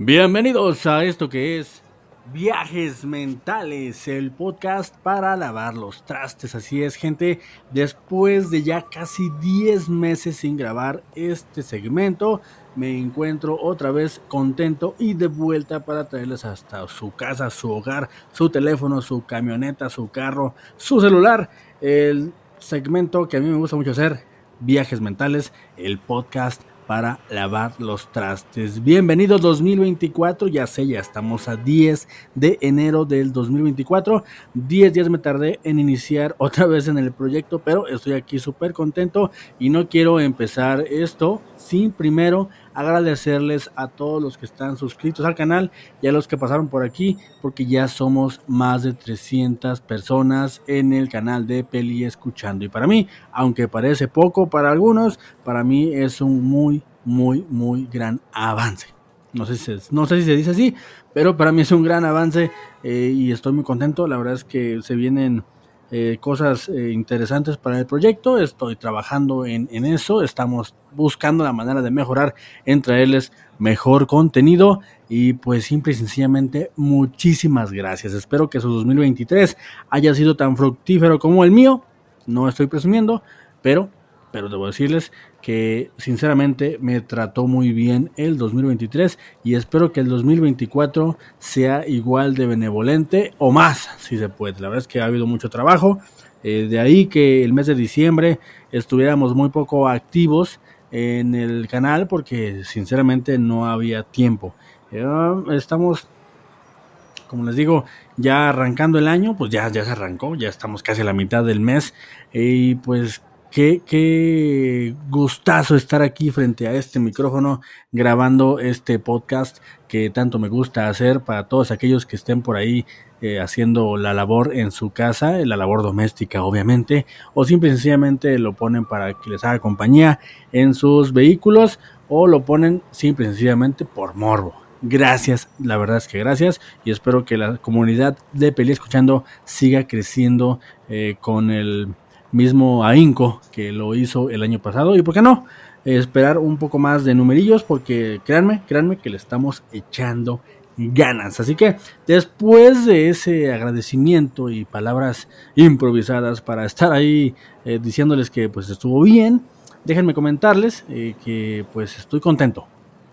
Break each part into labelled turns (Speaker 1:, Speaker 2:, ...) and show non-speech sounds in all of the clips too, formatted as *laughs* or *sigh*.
Speaker 1: Bienvenidos a esto que es Viajes Mentales, el podcast para lavar los trastes. Así es, gente, después de ya casi 10 meses sin grabar este segmento, me encuentro otra vez contento y de vuelta para traerles hasta su casa, su hogar, su teléfono, su camioneta, su carro, su celular, el segmento que a mí me gusta mucho hacer, Viajes Mentales, el podcast para lavar los trastes. Bienvenido 2024, ya sé, ya estamos a 10 de enero del 2024. 10 días me tardé en iniciar *laughs* otra vez en el proyecto, pero estoy aquí súper contento y no quiero empezar esto sin primero agradecerles a todos los que están suscritos al canal y a los que pasaron por aquí, porque ya somos más de 300 personas en el canal de Peli Escuchando. Y para mí, aunque parece poco para algunos, para mí es un muy, muy, muy gran avance. No sé, si, se dice así, pero para mí es un gran avance eh, y estoy muy contento. La verdad es que se vienen eh, cosas eh, interesantes para el proyecto. Estoy trabajando en, en, eso. Estamos buscando la manera de mejorar en traerles mejor contenido. Y pues simple y sencillamente muchísimas gracias. Espero que su 2023 haya sido tan fructífero como el mío. No estoy presumiendo, pero pero debo decirles que sinceramente me trató muy bien el 2023 y espero que el 2024 sea igual de benevolente o más, si se puede. La verdad es que ha habido mucho trabajo, eh, de ahí que el mes de diciembre estuviéramos muy poco activos en el canal porque sinceramente no había tiempo. Eh, estamos como les digo, ya arrancando el año, pues ya, ya se arrancó, ya estamos casi a la mitad del mes y pues Qué, qué, gustazo estar aquí frente a este micrófono grabando este podcast que tanto me gusta hacer para todos aquellos que estén por ahí eh, haciendo la labor en su casa, la labor doméstica obviamente, o simple y sencillamente lo ponen para que les haga compañía en sus vehículos o lo ponen simple y sencillamente por morbo. Gracias, la verdad es que gracias y espero que la comunidad de Peli Escuchando siga creciendo eh, con el mismo ahínco que lo hizo el año pasado. Y por qué no, esperar un poco más de numerillos, porque créanme, créanme que le estamos echando ganas. Así que después de ese agradecimiento y palabras improvisadas para estar ahí eh, diciéndoles que pues estuvo bien, déjenme comentarles eh, que pues estoy contento.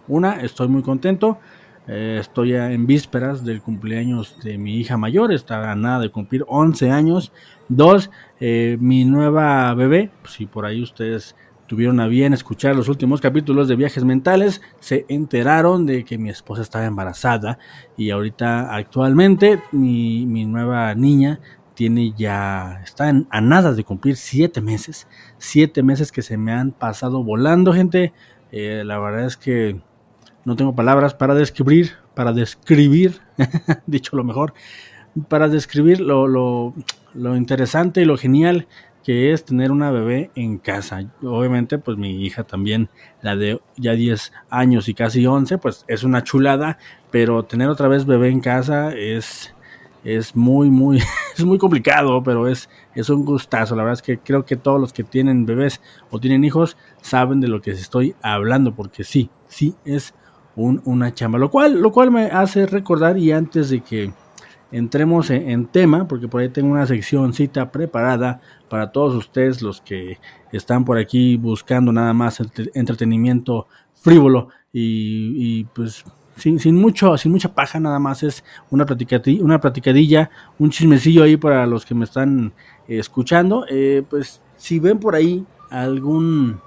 Speaker 1: Una, estoy muy contento. Eh, estoy en vísperas del cumpleaños de mi hija mayor, está a nada de cumplir 11 años. Dos, eh, mi nueva bebé, si por ahí ustedes tuvieron a bien escuchar los últimos capítulos de Viajes Mentales, se enteraron de que mi esposa estaba embarazada y ahorita actualmente mi, mi nueva niña tiene ya, está a nada de cumplir siete meses, siete meses que se me han pasado volando, gente. Eh, la verdad es que no tengo palabras para describir, para describir, *laughs* dicho lo mejor, para describir lo, lo, lo, interesante y lo genial que es tener una bebé en casa. Obviamente, pues mi hija también, la de ya 10 años y casi 11, pues es una chulada, pero tener otra vez bebé en casa es, es muy, muy, *laughs* es muy complicado, pero es, es un gustazo. La verdad es que creo que todos los que tienen bebés o tienen hijos saben de lo que estoy hablando, porque sí, sí es una chamba. Lo cual, lo cual me hace recordar, y antes de que entremos en, tema, porque por ahí tengo una sección cita preparada para todos ustedes, los que están por aquí buscando nada más entretenimiento frívolo y, pues sin, sin, mucho, sin mucha paja, nada más es una, platicadilla, una platicadilla, un chismecillo ahí para los que me están escuchando. Eh, pues si ven por ahí algún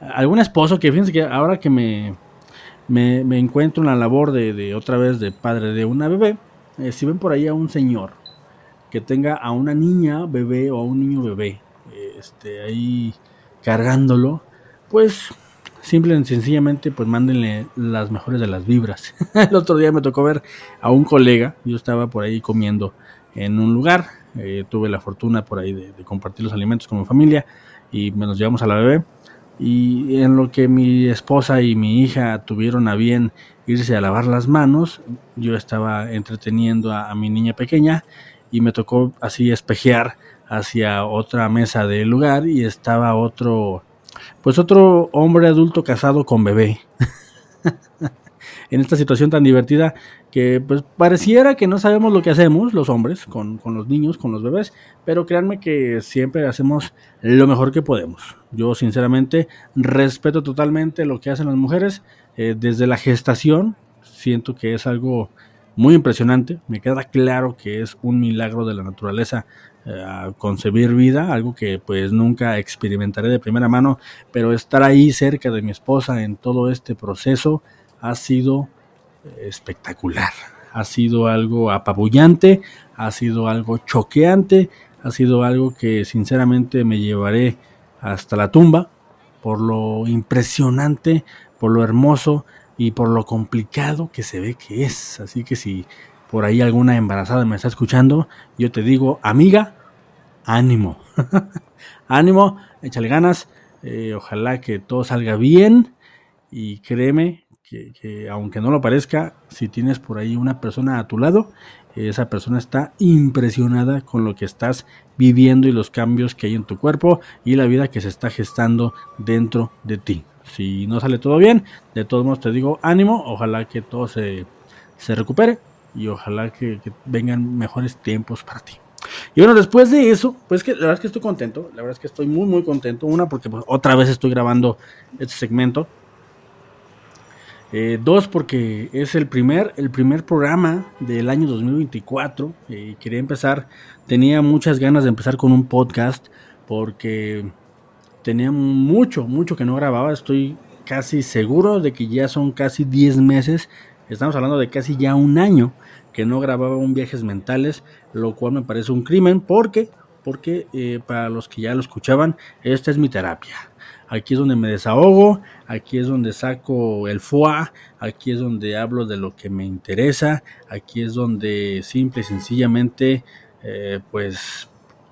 Speaker 1: algún esposo que fíjense que ahora que me me, encuentro en la labor de, otra vez de padre de una bebé. Eh, si ven por ahí a un señor que tenga a una niña bebé o a un niño bebé este, ahí cargándolo, pues simple y sencillamente pues mándenle las mejores de las vibras. *laughs* El otro día me tocó ver a un colega, yo estaba por ahí comiendo en un lugar, eh, tuve la fortuna por ahí de, de, compartir los alimentos con mi familia y nos llevamos a la bebé y en lo que mi esposa y mi hija tuvieron a bien irse a lavar las manos, yo estaba entreteniendo a, mi niña pequeña y me tocó así espejear hacia otra mesa del lugar y estaba otro, pues otro hombre adulto casado con bebé. *laughs* en esta situación tan divertida que pues pareciera que no sabemos lo que hacemos los hombres con, los niños, con los bebés, pero créanme que siempre hacemos lo mejor que podemos. Yo sinceramente respeto totalmente lo que hacen las mujeres eh, desde la gestación, siento que es algo muy impresionante, me queda claro que es un milagro de la naturaleza eh, concebir vida, algo que pues nunca experimentaré de primera mano, pero estar ahí cerca de mi esposa en todo este proceso ha sido espectacular. Ha sido algo apabullante, ha sido algo choqueante, ha sido algo que sinceramente me llevaré hasta la tumba por lo impresionante, por lo hermoso y por lo complicado que se ve que es. Así que si por ahí alguna embarazada me está escuchando, yo te digo, amiga, ánimo. *laughs* ánimo, échale ganas. Eh, ojalá que todo salga bien y créeme que, aunque no lo parezca, si tienes por ahí una persona a tu lado, esa persona está impresionada con lo que estás viviendo y los cambios que hay en tu cuerpo y la vida que se está gestando dentro de ti. Si no sale todo bien, de todos modos te digo ánimo, ojalá que todo se, recupere y ojalá que, vengan mejores tiempos para ti. Y bueno, después de eso, pues que la verdad es que estoy contento, la verdad es que estoy muy muy contento. Una porque pues, otra vez estoy grabando este segmento eh, dos, porque es el primer, el primer programa del año 2024. Eh, quería empezar, tenía muchas ganas de empezar con un podcast porque tenía mucho, mucho que no grababa. Estoy casi seguro de que ya son casi 10 meses. Estamos hablando de casi ya un año que no grababa un viajes mentales, lo cual me parece un crimen porque, porque eh, para los que ya lo escuchaban, esta es mi terapia aquí es donde me desahogo, aquí es donde saco el foie, aquí es donde hablo de lo que me interesa, aquí es donde simple y sencillamente, eh, pues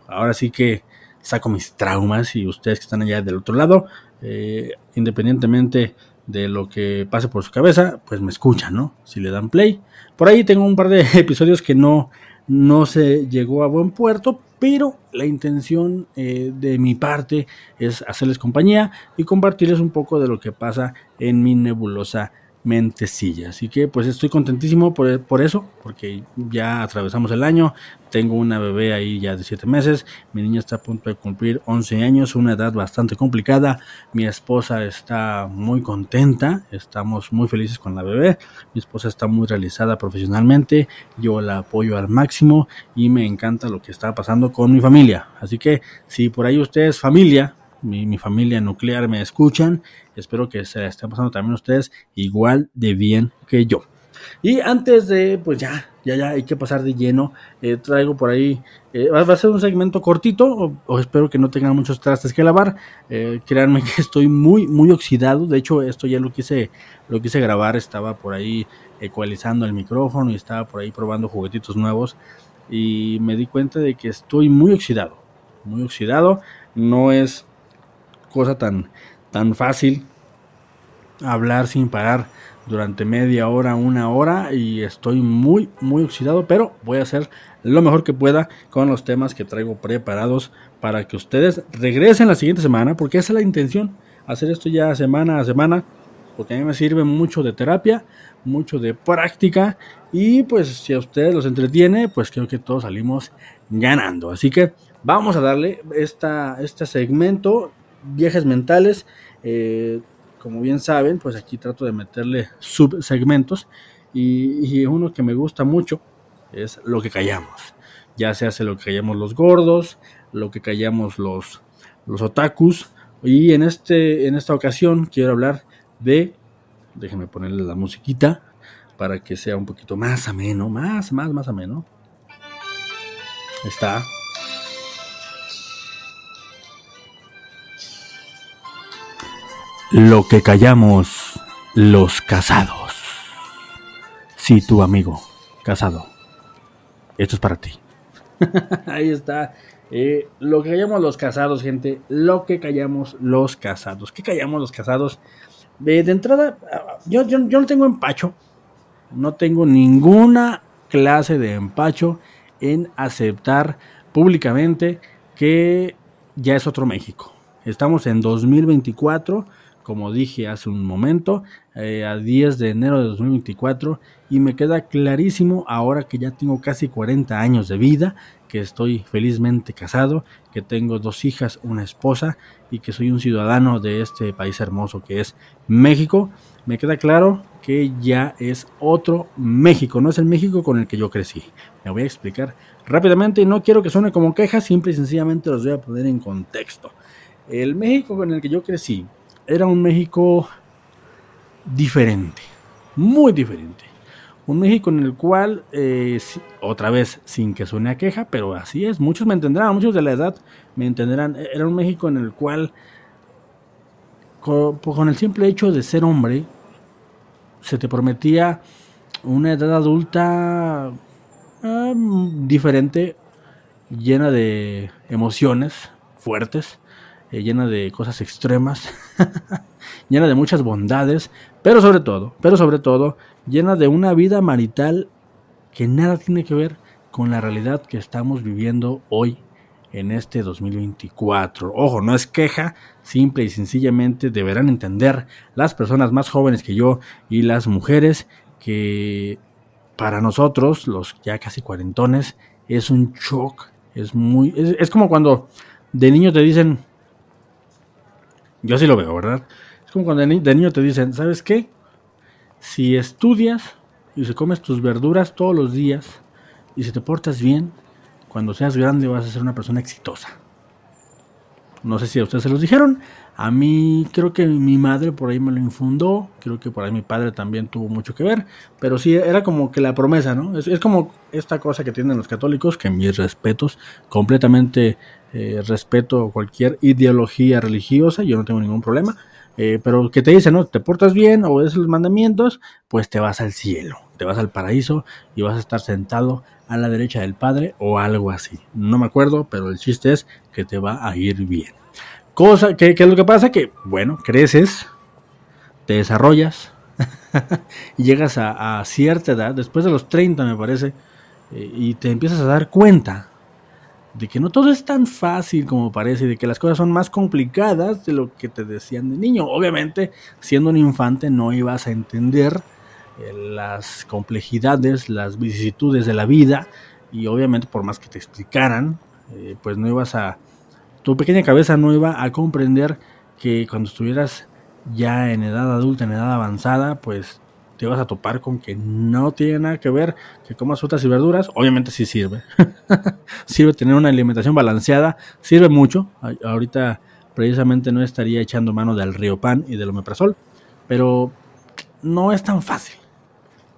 Speaker 1: ahora sí que saco mis traumas y ustedes que están allá del otro lado, eh, independientemente de lo que pase por su cabeza, pues me escuchan, ¿no? Si le dan play. Por ahí tengo un par de *laughs* episodios que no, no se llegó a buen puerto, pero la intención eh, de mi parte es hacerles compañía y compartirles un poco de lo que pasa en mi nebulosa mentecilla. Así que pues estoy contentísimo por, por, eso, porque ya atravesamos el año, tengo una bebé ahí ya de 7 meses, mi niña está a punto de cumplir 11 años, una edad bastante complicada, mi esposa está muy contenta, estamos muy felices con la bebé, mi esposa está muy realizada profesionalmente, yo la apoyo al máximo y me encanta lo que está pasando con mi familia. Así que si por ahí ustedes familia, mi, familia nuclear me escuchan. Espero que se estén pasando también ustedes igual de bien que yo. Y antes de, pues ya, ya, ya hay que pasar de lleno, eh, traigo por ahí, eh, va a ser un segmento cortito, o, espero que no tengan muchos trastes que lavar. Eh, créanme que estoy muy, muy oxidado. De hecho, esto ya lo quise, lo quise grabar, estaba por ahí ecualizando el micrófono y estaba por ahí probando juguetitos nuevos. Y me di cuenta de que estoy muy oxidado, muy oxidado. No es cosa tan, tan fácil hablar sin parar durante media hora, una hora y estoy muy, muy oxidado, pero voy a hacer lo mejor que pueda con los temas que traigo preparados para que ustedes regresen la siguiente semana, porque esa es la intención, hacer esto ya semana a semana, porque a mí me sirve mucho de terapia, mucho de práctica y pues si a ustedes los entretiene, pues creo que todos salimos ganando. Así que vamos a darle esta, este segmento viajes mentales. Eh, como bien saben, pues aquí trato de meterle subsegmentos y, y uno que me gusta mucho es lo que callamos. Ya se hace lo que callamos los gordos, lo que callamos los, los otakus. Y en, este, en esta ocasión quiero hablar de, déjenme ponerle la musiquita para que sea un poquito más ameno, más, más, más ameno. Está. Lo que callamos los casados. Sí, tu amigo, casado. Esto es para ti. *laughs* Ahí está. Eh, lo que callamos los casados, gente. Lo que callamos los casados. ¿Qué callamos los casados? de entrada, yo, yo, yo no tengo empacho. No tengo ninguna clase de empacho en aceptar públicamente que ya es otro México. Estamos en 2024 como dije hace un momento, eh, a 10 de enero de 2024 y me queda clarísimo ahora que ya tengo casi 40 años de vida, que estoy felizmente casado, que tengo dos hijas, una esposa y que soy un ciudadano de este país hermoso que es México, me queda claro que ya es otro México, no es el México con el que yo crecí. Me voy a explicar rápidamente y no quiero que suene como queja, simple y sencillamente los voy a poner en contexto. El México con el que yo crecí era un México diferente, muy diferente. Un México en el cual, eh, otra vez, sin que suene a queja, pero así es, muchos me entenderán, muchos de la edad me entenderán, era un México en el cual, con, con el simple hecho de ser hombre, se te prometía una edad adulta ah, diferente, llena de emociones fuertes, eh, llena de cosas extremas, *laughs* llena de muchas bondades, pero sobre todo, pero sobre todo, llena de una vida marital que nada tiene que ver con la realidad que estamos viviendo hoy en este 2024. Ojo, no es queja, simple y sencillamente deberán entender las personas más jóvenes que yo y las mujeres que para nosotros, los ya casi cuarentones, es un shock, es muy, es, como cuando de niño te dicen, yo así lo veo, ¿verdad? Es como cuando de niño te dicen, ¿sabes qué? Si estudias y se comes tus verduras todos los días y si te portas bien, cuando seas grande vas a ser una persona exitosa. No sé si a ustedes se los dijeron. A mí creo que mi madre por ahí me lo infundó. Creo que por ahí mi padre también tuvo mucho que ver. Pero sí, era como que la promesa, ¿no? Es, como esta cosa que tienen los católicos, que mis respetos, completamente eh, respeto cualquier ideología religiosa, yo no tengo ningún problema. Eh, pero que te dicen, ¿no? Te portas bien, obedeces los mandamientos, pues te vas al cielo, te vas al paraíso y vas a estar sentado a la derecha del Padre o algo así. No me acuerdo, pero el chiste es que te va a ir bien. Cosa que, es lo que pasa que, bueno, creces, te desarrollas *laughs* y llegas a, cierta edad, después de los 30 me parece, eh, y te empiezas a dar cuenta de que no todo es tan fácil como parece, de que las cosas son más complicadas de lo que te decían de niño. Obviamente, siendo un infante no ibas a entender eh, las complejidades, las vicisitudes de la vida y obviamente por más que te explicaran, eh, pues no ibas a, tu pequeña cabeza no iba a comprender que cuando estuvieras ya en edad adulta, en edad avanzada, pues te vas a topar con que no tiene nada que ver que comas frutas y verduras. Obviamente sí sirve. *laughs* sirve tener una alimentación balanceada, sirve mucho. Ahorita precisamente no estaría echando mano del río pan y del omeprazol, pero no es tan fácil.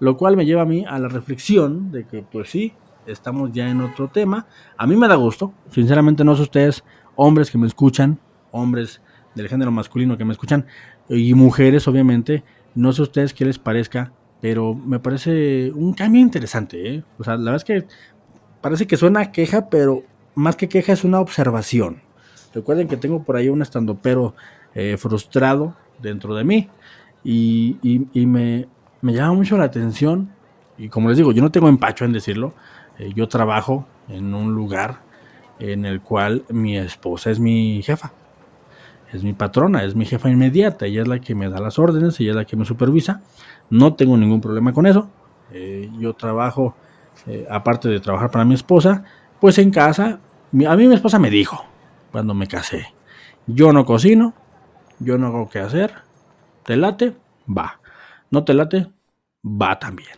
Speaker 1: Lo cual me lleva a mí a la reflexión de que pues sí, estamos ya en otro tema. A mí me da gusto, sinceramente no sé ustedes, hombres que me escuchan, hombres del género masculino que me escuchan, y mujeres obviamente, no sé ustedes qué les parezca, pero me parece un cambio interesante. ¿eh? O sea, la verdad es que parece que suena queja, pero más que queja es una observación. Recuerden que tengo por ahí un estandopero eh, frustrado dentro de mí y, me, llama mucho la atención. Y como les digo, yo no tengo empacho en decirlo. Eh, yo trabajo en un lugar en el cual mi esposa es mi jefa es mi patrona, es mi jefa inmediata, ella es la que me da las órdenes, ella es la que me supervisa. No tengo ningún problema con eso. Eh, yo trabajo, eh, aparte de trabajar para mi esposa, pues en casa, a mí mi esposa me dijo, cuando me casé, yo no cocino, yo no hago qué hacer, te late, va. No te late, va también.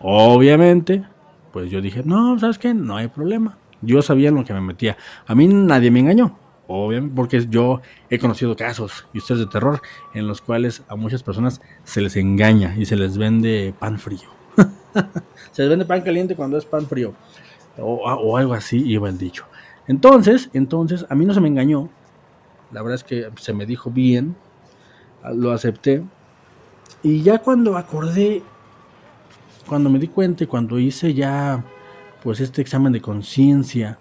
Speaker 1: Obviamente, pues yo dije, no, ¿sabes qué? No hay problema. Yo sabía en lo que me metía. A mí nadie me engañó. Obviamente, porque yo he conocido casos, y ustedes de terror, en los cuales a muchas personas se les engaña y se les vende pan frío. *laughs* se les vende pan caliente cuando es pan frío. O, algo así iba el dicho. Entonces, entonces, a mí no se me engañó. La verdad es que se me dijo bien. Lo acepté. Y ya cuando acordé, cuando me di cuenta y cuando hice ya, pues este examen de conciencia,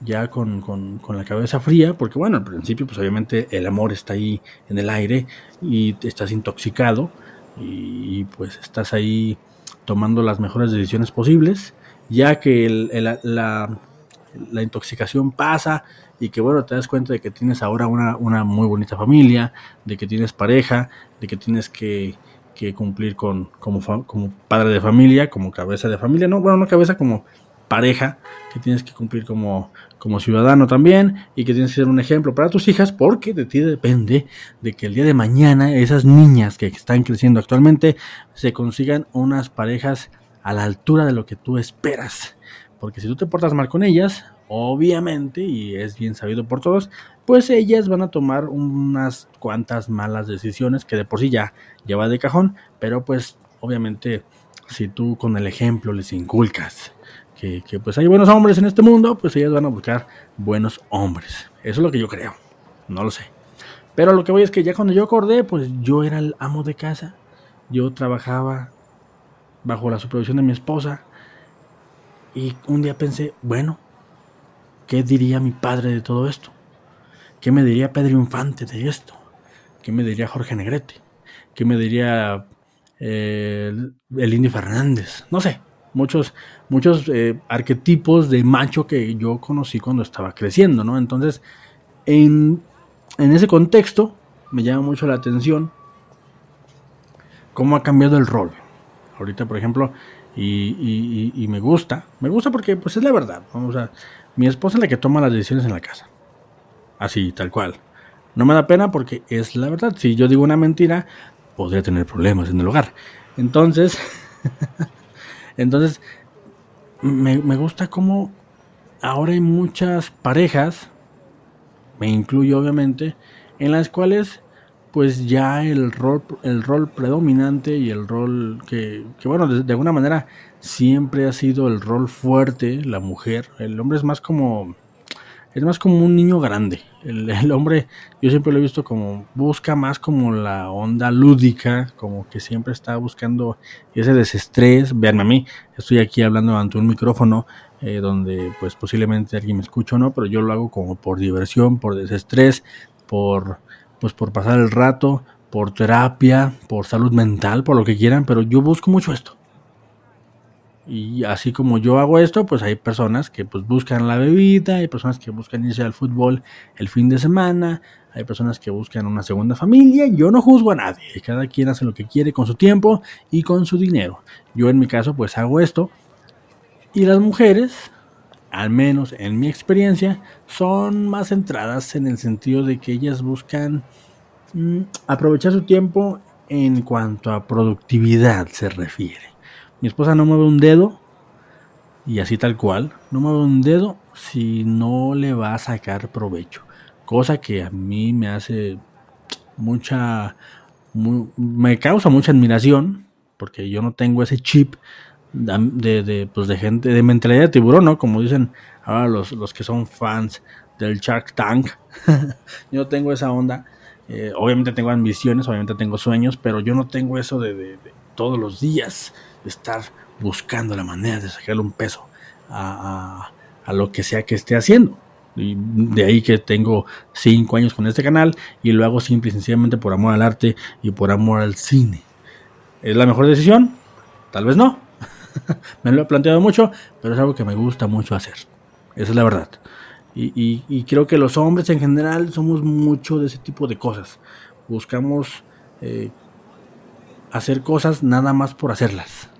Speaker 1: ya con, con, con, la cabeza fría, porque bueno, al principio pues obviamente el amor está ahí en el aire y estás intoxicado y, pues estás ahí tomando las mejores decisiones posibles, ya que el, la, la, intoxicación pasa y que bueno, te das cuenta de que tienes ahora una, una muy bonita familia, de que tienes pareja, de que tienes que, que cumplir con como, como padre de familia, como cabeza de familia, no, bueno, no cabeza como pareja, que tienes que cumplir como, como ciudadano también y que tienes que ser un ejemplo para tus hijas porque de ti depende de que el día de mañana esas niñas que están creciendo actualmente se consigan unas parejas a la altura de lo que tú esperas. Porque si tú te portas mal con ellas, obviamente, y es bien sabido por todos, pues ellas van a tomar unas cuantas malas decisiones que de por sí ya lleva de cajón, pero pues obviamente si tú con el ejemplo les inculcas que, pues hay buenos hombres en este mundo, pues ellas van a buscar buenos hombres. Eso es lo que yo creo, no lo sé. Pero lo que voy es que ya cuando yo acordé, pues yo era el amo de casa, yo trabajaba bajo la supervisión de mi esposa, y un día pensé, bueno, ¿qué diría mi padre de todo esto? ¿Qué me diría Pedro Infante de esto? ¿Qué me diría Jorge Negrete? ¿Qué me diría eh, el Indy Fernández? No sé, muchos, muchos eh, arquetipos de macho que yo conocí cuando estaba creciendo, ¿no? Entonces, en, en ese contexto, me llama mucho la atención cómo ha cambiado el rol. Ahorita, por ejemplo, y, me gusta, me gusta porque pues es la verdad. Mi esposa es la que toma las decisiones en la casa. Así, tal cual. No me da pena porque es la verdad. Si yo digo una mentira, podría tener problemas en el hogar. Entonces, *laughs* entonces, me, me gusta cómo ahora hay muchas parejas, me incluyo obviamente, en las cuales pues ya el rol, el rol predominante y el rol que, que bueno, de, alguna manera siempre ha sido el rol fuerte, la mujer. El hombre es más como, es más como un niño grande. El, el, hombre, yo siempre lo he visto como, busca más como la onda lúdica, como que siempre está buscando ese desestrés. Veanme a mí, estoy aquí hablando ante un micrófono. Eh, donde pues posiblemente alguien me escucha o no, pero yo lo hago como por diversión, por desestrés, por pues por pasar el rato, por terapia, por salud mental, por lo que quieran, pero yo busco mucho esto. Y así como yo hago esto, pues hay personas que pues buscan la bebida, hay personas que buscan irse al fútbol el fin de semana, hay personas que buscan una segunda familia, yo no juzgo a nadie, cada quien hace lo que quiere con su tiempo y con su dinero. Yo en mi caso pues hago esto y las mujeres al menos en mi experiencia, son más centradas en el sentido de que ellas buscan mm, aprovechar su tiempo en cuanto a productividad se refiere. Mi esposa no mueve un dedo, y así tal cual, no mueve un dedo si no le va a sacar provecho. Cosa que a mí me hace mucha, me causa mucha admiración, porque yo no tengo ese chip de, de, pues de gente, de mentalidad de tiburón, ¿no? Como dicen ahora los, los que son fans del Shark Tank. *laughs* yo no tengo esa onda. Eh, obviamente tengo ambiciones, obviamente tengo sueños, pero yo no tengo eso de, de, todos los días estar buscando la manera de sacarle un peso a, a, lo que sea que esté haciendo. Y de ahí que tengo cinco años con este canal y lo hago simple y sencillamente por amor al arte y por amor al cine. ¿Es la mejor decisión? Tal vez no, *laughs* me lo he planteado mucho, pero es algo que me gusta mucho hacer. Esa es la verdad. Y, creo que los hombres en general somos mucho de ese tipo de cosas. Buscamos eh, hacer cosas nada más por hacerlas.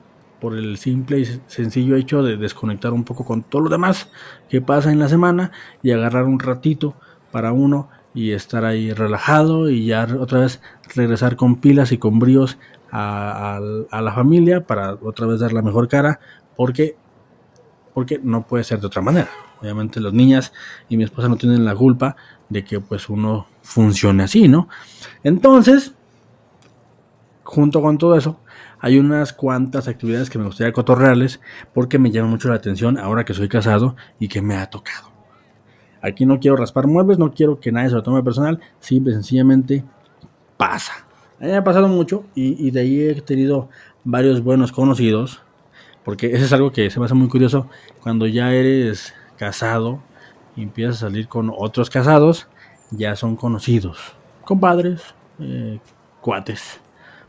Speaker 1: Por el simple y sencillo hecho de desconectar un poco con todo lo demás que pasa en la semana y agarrar un ratito para uno y estar ahí relajado y ya otra vez regresar con pilas y con bríos a, la familia para otra vez dar la mejor cara, porque, porque no puede ser de otra manera. Obviamente las niñas y mi esposa no tienen la culpa de que pues uno funcione así, ¿no? Entonces, junto con todo eso, hay unas cuantas actividades que me gustaría cotorrearles porque me llama mucho la atención ahora que soy casado y que me ha tocado. Aquí no quiero raspar muebles, no quiero que nadie se lo tome personal, simple sencillamente pasa. A mí me ha pasado mucho y, de ahí he tenido varios buenos conocidos, porque eso es algo que se me hace muy curioso. Cuando ya eres casado y empiezas a salir con otros casados, ya son conocidos, compadres, eh, cuates,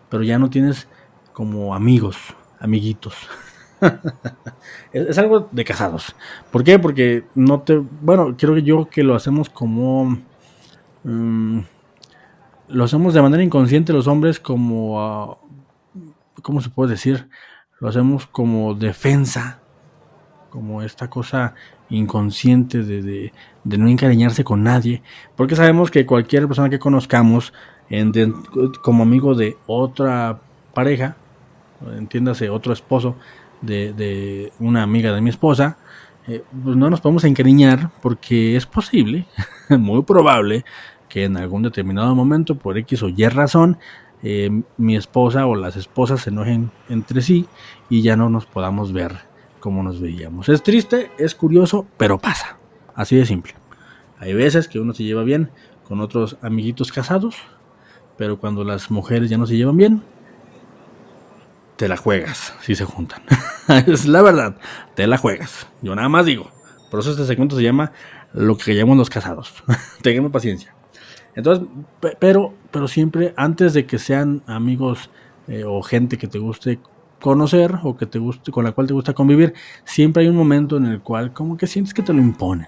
Speaker 1: pero ya no tienes como amigos, amiguitos. *laughs* es, algo de casados. ¿Por qué? Porque no te... Bueno, quiero que yo que lo hacemos como... Mm, lo hacemos de manera inconsciente los hombres como... Ah, ¿Cómo se puede decir? Lo hacemos como defensa. Como esta cosa inconsciente de, de, de no encariñarse con nadie. Porque sabemos que cualquier persona que conozcamos como amigo de otra pareja, entiéndase otro esposo de, una amiga de mi esposa, eh, pues no nos podemos encariñar porque es posible, *laughs* muy probable, que en algún determinado momento, por X o Y razón, eh, mi esposa o las esposas se enojen entre sí y ya no nos podamos ver como nos veíamos. Es triste, es curioso, pero pasa. Así de simple. Hay veces que uno se lleva bien con otros amiguitos casados, pero cuando las mujeres ya no se llevan bien, te la juegas si se juntan. *laughs* es la verdad, te la juegas. Yo nada más digo. Por eso este segmento se llama lo que llamamos los casados. *laughs* Tengamos paciencia. Entonces, pero, pero siempre antes de que sean amigos eh, o gente que te guste conocer o que te guste, con la cual te gusta convivir, siempre hay un momento en el cual como que sientes que te lo imponen.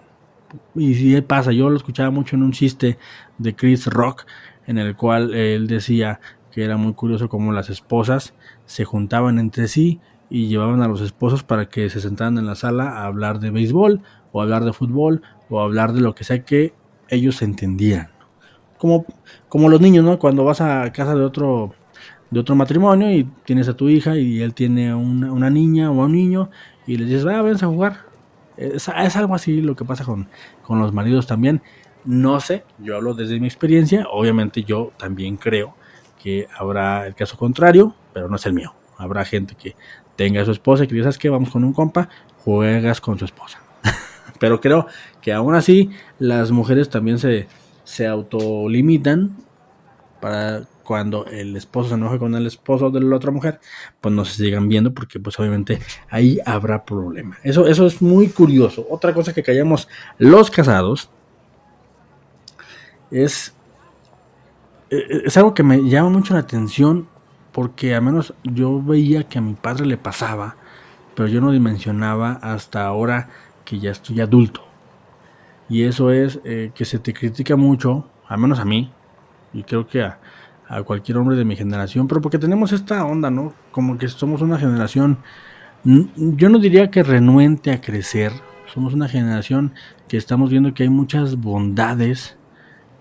Speaker 1: Y si pasa, yo lo escuchaba mucho en un chiste de Chris Rock, en el cual él decía que era muy curioso cómo las esposas se juntaban entre sí y llevaban a los esposos para que se sentaran en la sala a hablar de béisbol o hablar de fútbol o hablar de lo que sea que ellos entendieran. Como, como los niños, ¿no? Cuando vas a casa de otro, de otro matrimonio y tienes a tu hija y él tiene una, una niña o un niño y le dices, va, ven a jugar. Es, es, algo así lo que pasa con, con los maridos también. No sé, yo hablo desde mi experiencia, obviamente yo también creo que habrá el caso contrario, pero no es el mío. Habrá gente que tenga a su esposa y que dice, que Vamos con un compa, juegas con su esposa. *laughs* pero creo que aún así las mujeres también se, se autolimitan para cuando el esposo se enoje con el esposo de la otra mujer, pues no se sigan viendo porque pues obviamente ahí habrá problema. Eso, eso es muy curioso. Otra cosa que callamos los casados es, e, e, es algo que me llama mucho la atención porque al menos yo veía que a mi padre le pasaba, pero yo no dimensionaba hasta ahora que ya estoy adulto. Y eso es eh, que se te critica mucho, al menos a mí, y creo que a, a, cualquier hombre de mi generación, pero porque tenemos esta onda, ¿no? Como que somos una generación, yo no diría que renuente a crecer, somos una generación que estamos viendo que hay muchas bondades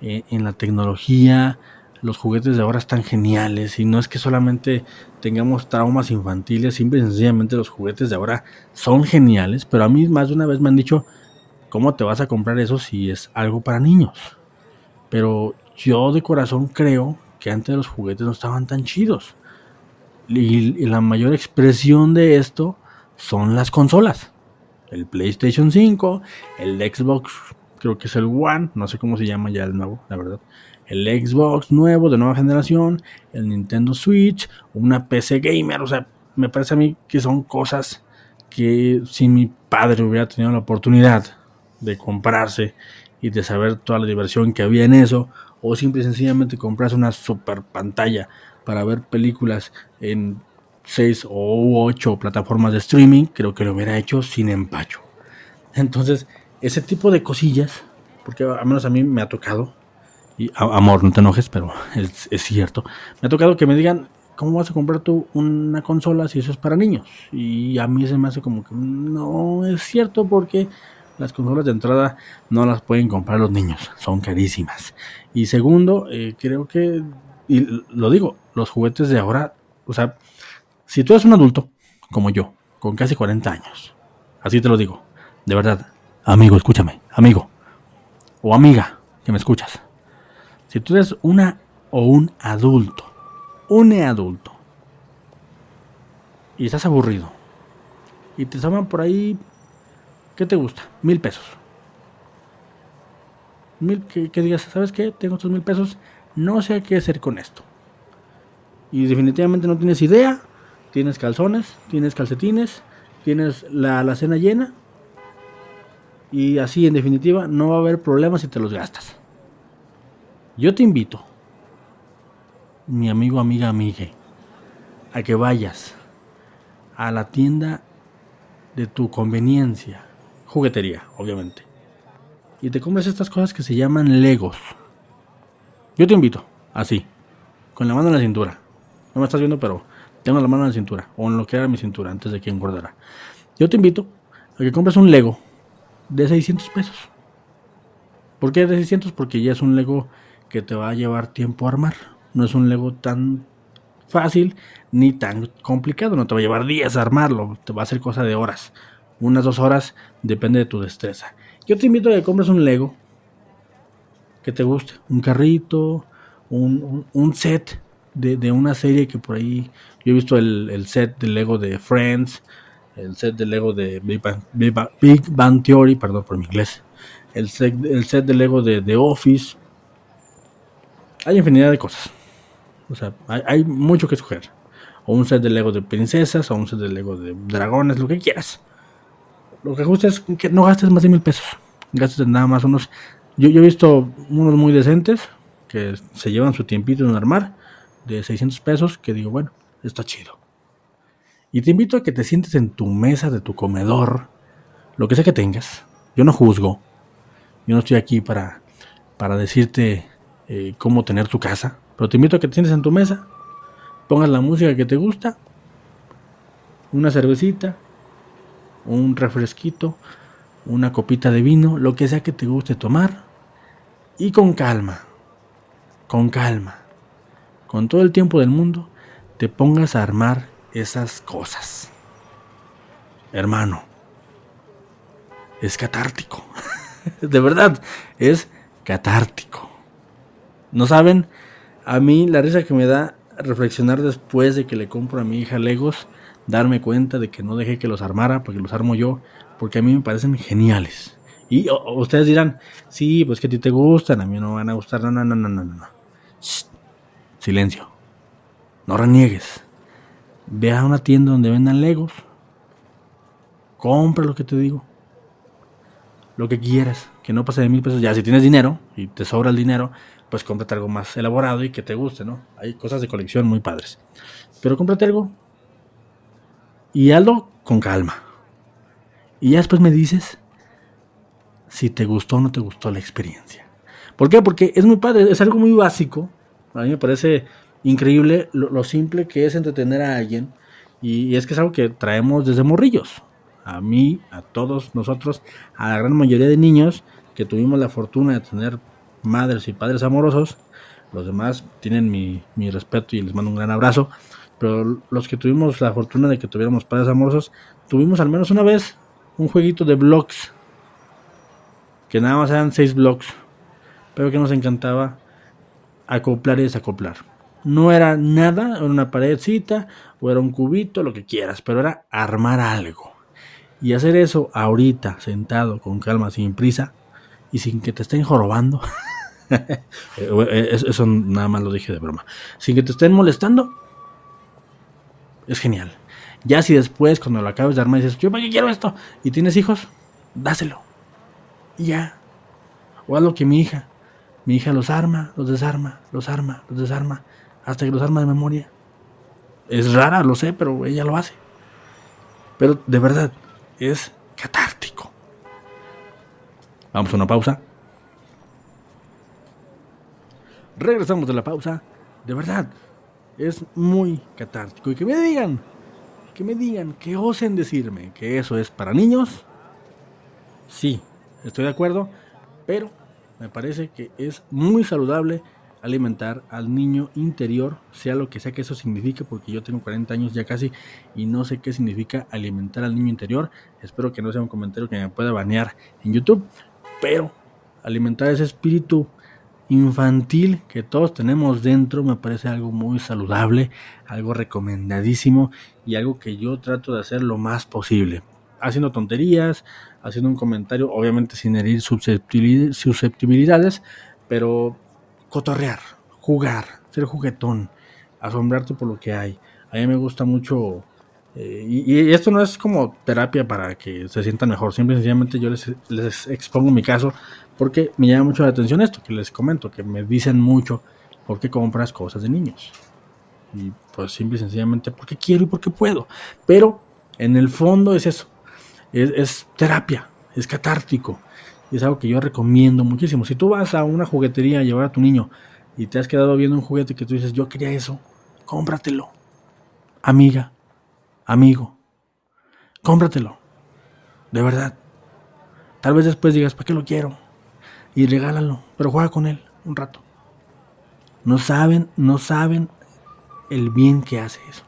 Speaker 1: eh, en la tecnología, los juguetes de ahora están geniales y no es que solamente tengamos traumas infantiles, simple y sencillamente los juguetes de ahora son geniales, pero a mí más de una vez me han dicho, ¿cómo te vas a comprar eso si es algo para niños? Pero yo de corazón creo que antes los juguetes no estaban tan chidos. Y, y la mayor expresión de esto son las consolas. El PlayStation 5, el Xbox creo que es el One, no sé cómo se llama ya el nuevo, la verdad. El Xbox nuevo de nueva generación, el Nintendo Switch, una PC gamer, o sea, me parece a mí que son cosas que si mi padre hubiera tenido la oportunidad de comprarse y de saber toda la diversión que había en eso, o simple y sencillamente comprarse una super pantalla para ver películas en 6 o 8 plataformas de streaming, creo que lo hubiera hecho sin empacho. Entonces, ese tipo de cosillas, porque al menos a mí me ha tocado, y amor, no te enojes, pero *laughs* es, cierto, me ha tocado que me digan, ¿cómo vas a comprar tú una consola si eso es para niños? Y a mí se me hace como que no es cierto porque las consolas de entrada no las pueden comprar los niños, son carísimas. Y segundo, eh, creo que, y lo digo, los juguetes de ahora, o sea, si tú eres un adulto, como yo, con casi 40 años, así te lo digo, de verdad, Amigo, escúchame, amigo. O amiga, que me escuchas. Si tú eres una o un adulto, un adulto, y estás aburrido, y te llaman por ahí, ¿qué te gusta? Mil pesos. Mil, que, que digas, ¿sabes qué? Tengo estos mil pesos, no sé qué hacer con esto. Y definitivamente no tienes idea, tienes calzones, tienes calcetines, tienes la, la cena llena, y así, en definitiva, no va a haber problemas si te los gastas. Yo te invito, mi amigo, amiga, amigue, a que vayas a la tienda de tu conveniencia. Juguetería, obviamente. Y te compras estas cosas que se llaman Legos. Yo te invito, así, con la mano en la cintura. No me estás viendo, pero tengo la mano en la cintura, o en lo que era mi cintura, antes de que engordara. Yo te invito a que compres un Lego de 600 pesos. ¿Por qué de 600? Porque ya es un Lego que te va a llevar tiempo a armar. No es un Lego tan fácil ni tan complicado. No te va a llevar días a armarlo. Te va a hacer cosa de horas. Unas dos horas, depende de tu destreza. Yo te invito a que compres un Lego que te guste. Un carrito, un, set de, una serie que por ahí. Yo he visto el, set de Lego de Friends, el set de Lego de Big Bang, Theory, perdón por mi inglés. El set, el set de Lego de The Office. Hay infinidad de cosas. O sea, hay, mucho que escoger. O un set de Lego de princesas, o un set de Lego de dragones, lo que quieras. Lo que gusta es que no gastes más de mil pesos. Gastes nada más unos. Yo, yo he visto unos muy decentes que se llevan su tiempito en armar de 600 pesos. Que digo, bueno, está chido. Y te invito a que te sientes en tu mesa de tu comedor, lo que sea que tengas. Yo no juzgo. Yo no estoy aquí para, para decirte eh, cómo tener tu casa. Pero te invito a que te sientes en tu mesa, pongas la música que te gusta, una cervecita, un refresquito, una copita de vino, lo que sea que te guste tomar, y con calma, con calma, con todo el tiempo del mundo, te pongas a armar esas cosas. Hermano, es catártico. *laughs* de verdad, es catártico. ¿No saben? A mí la risa que me da reflexionar después de que le compro a mi hija Legos, darme cuenta de que no dejé que los armara, porque los armo yo, porque a mí me parecen geniales. Y ustedes dirán, sí, pues que a ti te gustan, a mí no van a gustar, no, no, no, no, no, no. Silencio. No reniegues. Ve a una tienda donde vendan Legos. Compra lo que te digo. Lo que quieras. Que no pase de mil pesos. Ya, si tienes dinero y te sobra el dinero, pues cómprate algo más elaborado y que te guste, ¿no? Hay cosas de colección muy padres. Pero cómprate algo y hazlo con calma. Y ya después me dices si te gustó o no te gustó la experiencia. ¿Por qué? Porque es muy padre, es algo muy básico. A mí me parece increíble lo, simple que es entretener a alguien. y, es que es algo que traemos desde morrillos. A mí, a todos nosotros, a la gran mayoría de niños que tuvimos la fortuna de tener madres y padres amorosos. Los demás tienen mi, respeto y les mando un gran abrazo. Pero los que tuvimos la fortuna de que tuviéramos padres amorosos, tuvimos al menos una vez un jueguito de blocks. Que nada más eran seis blocks. Pero que nos encantaba acoplar y desacoplar. No era nada, era una paredcita o era un cubito, lo que quieras, pero era armar algo. Y hacer eso ahorita, sentado, con calma, sin prisa, y sin que te estén jorobando. *laughs* Eso nada más lo dije de broma. Sin que te estén molestando. Es genial. Ya si después, cuando lo acabes de armar, dices, yo para qué quiero esto, y tienes hijos, dáselo. Ya. O haz lo que mi hija. Mi hija los arma, los desarma, los arma, los desarma, hasta que los arma de memoria. Es rara, lo sé, pero ella lo hace. Pero de verdad, es catártico. Vamos a una pausa. Regresamos de la pausa. De verdad, es muy catártico. Y que me digan, que me digan, que osen decirme que eso es para niños. Sí, estoy de acuerdo, pero me parece que es muy saludable alimentar al niño interior, sea lo que sea que eso signifique, porque yo tengo 40 años ya casi y no sé qué significa alimentar al niño interior. Espero que no sea un comentario que me pueda banear en YouTube, pero alimentar ese espíritu infantil que todos tenemos dentro me parece algo muy saludable, algo recomendadísimo y algo que yo trato de hacer lo más posible. Haciendo tonterías, haciendo un comentario, obviamente sin herir susceptibilidades, pero cotorrear, jugar, ser juguetón, asombrarte por lo que hay. A mí me gusta mucho eh, y, esto no es como terapia para que se sientan mejor, simple y sencillamente yo les, expongo mi caso porque me llama mucho la atención esto que les comento, que me dicen mucho por qué compras cosas de niños. Y pues simple y sencillamente porque quiero y porque puedo. Pero en el fondo es eso, es, terapia, es catártico. Y es algo que yo recomiendo muchísimo. Si tú vas a una juguetería a llevar a tu niño y te has quedado viendo un juguete que tú dices, yo quería eso, cómpratelo. Amiga, amigo, cómpratelo. De verdad. Tal vez después digas, ¿para qué lo quiero? Y regálalo, pero juega con él un rato. No saben, no saben el bien que hace eso.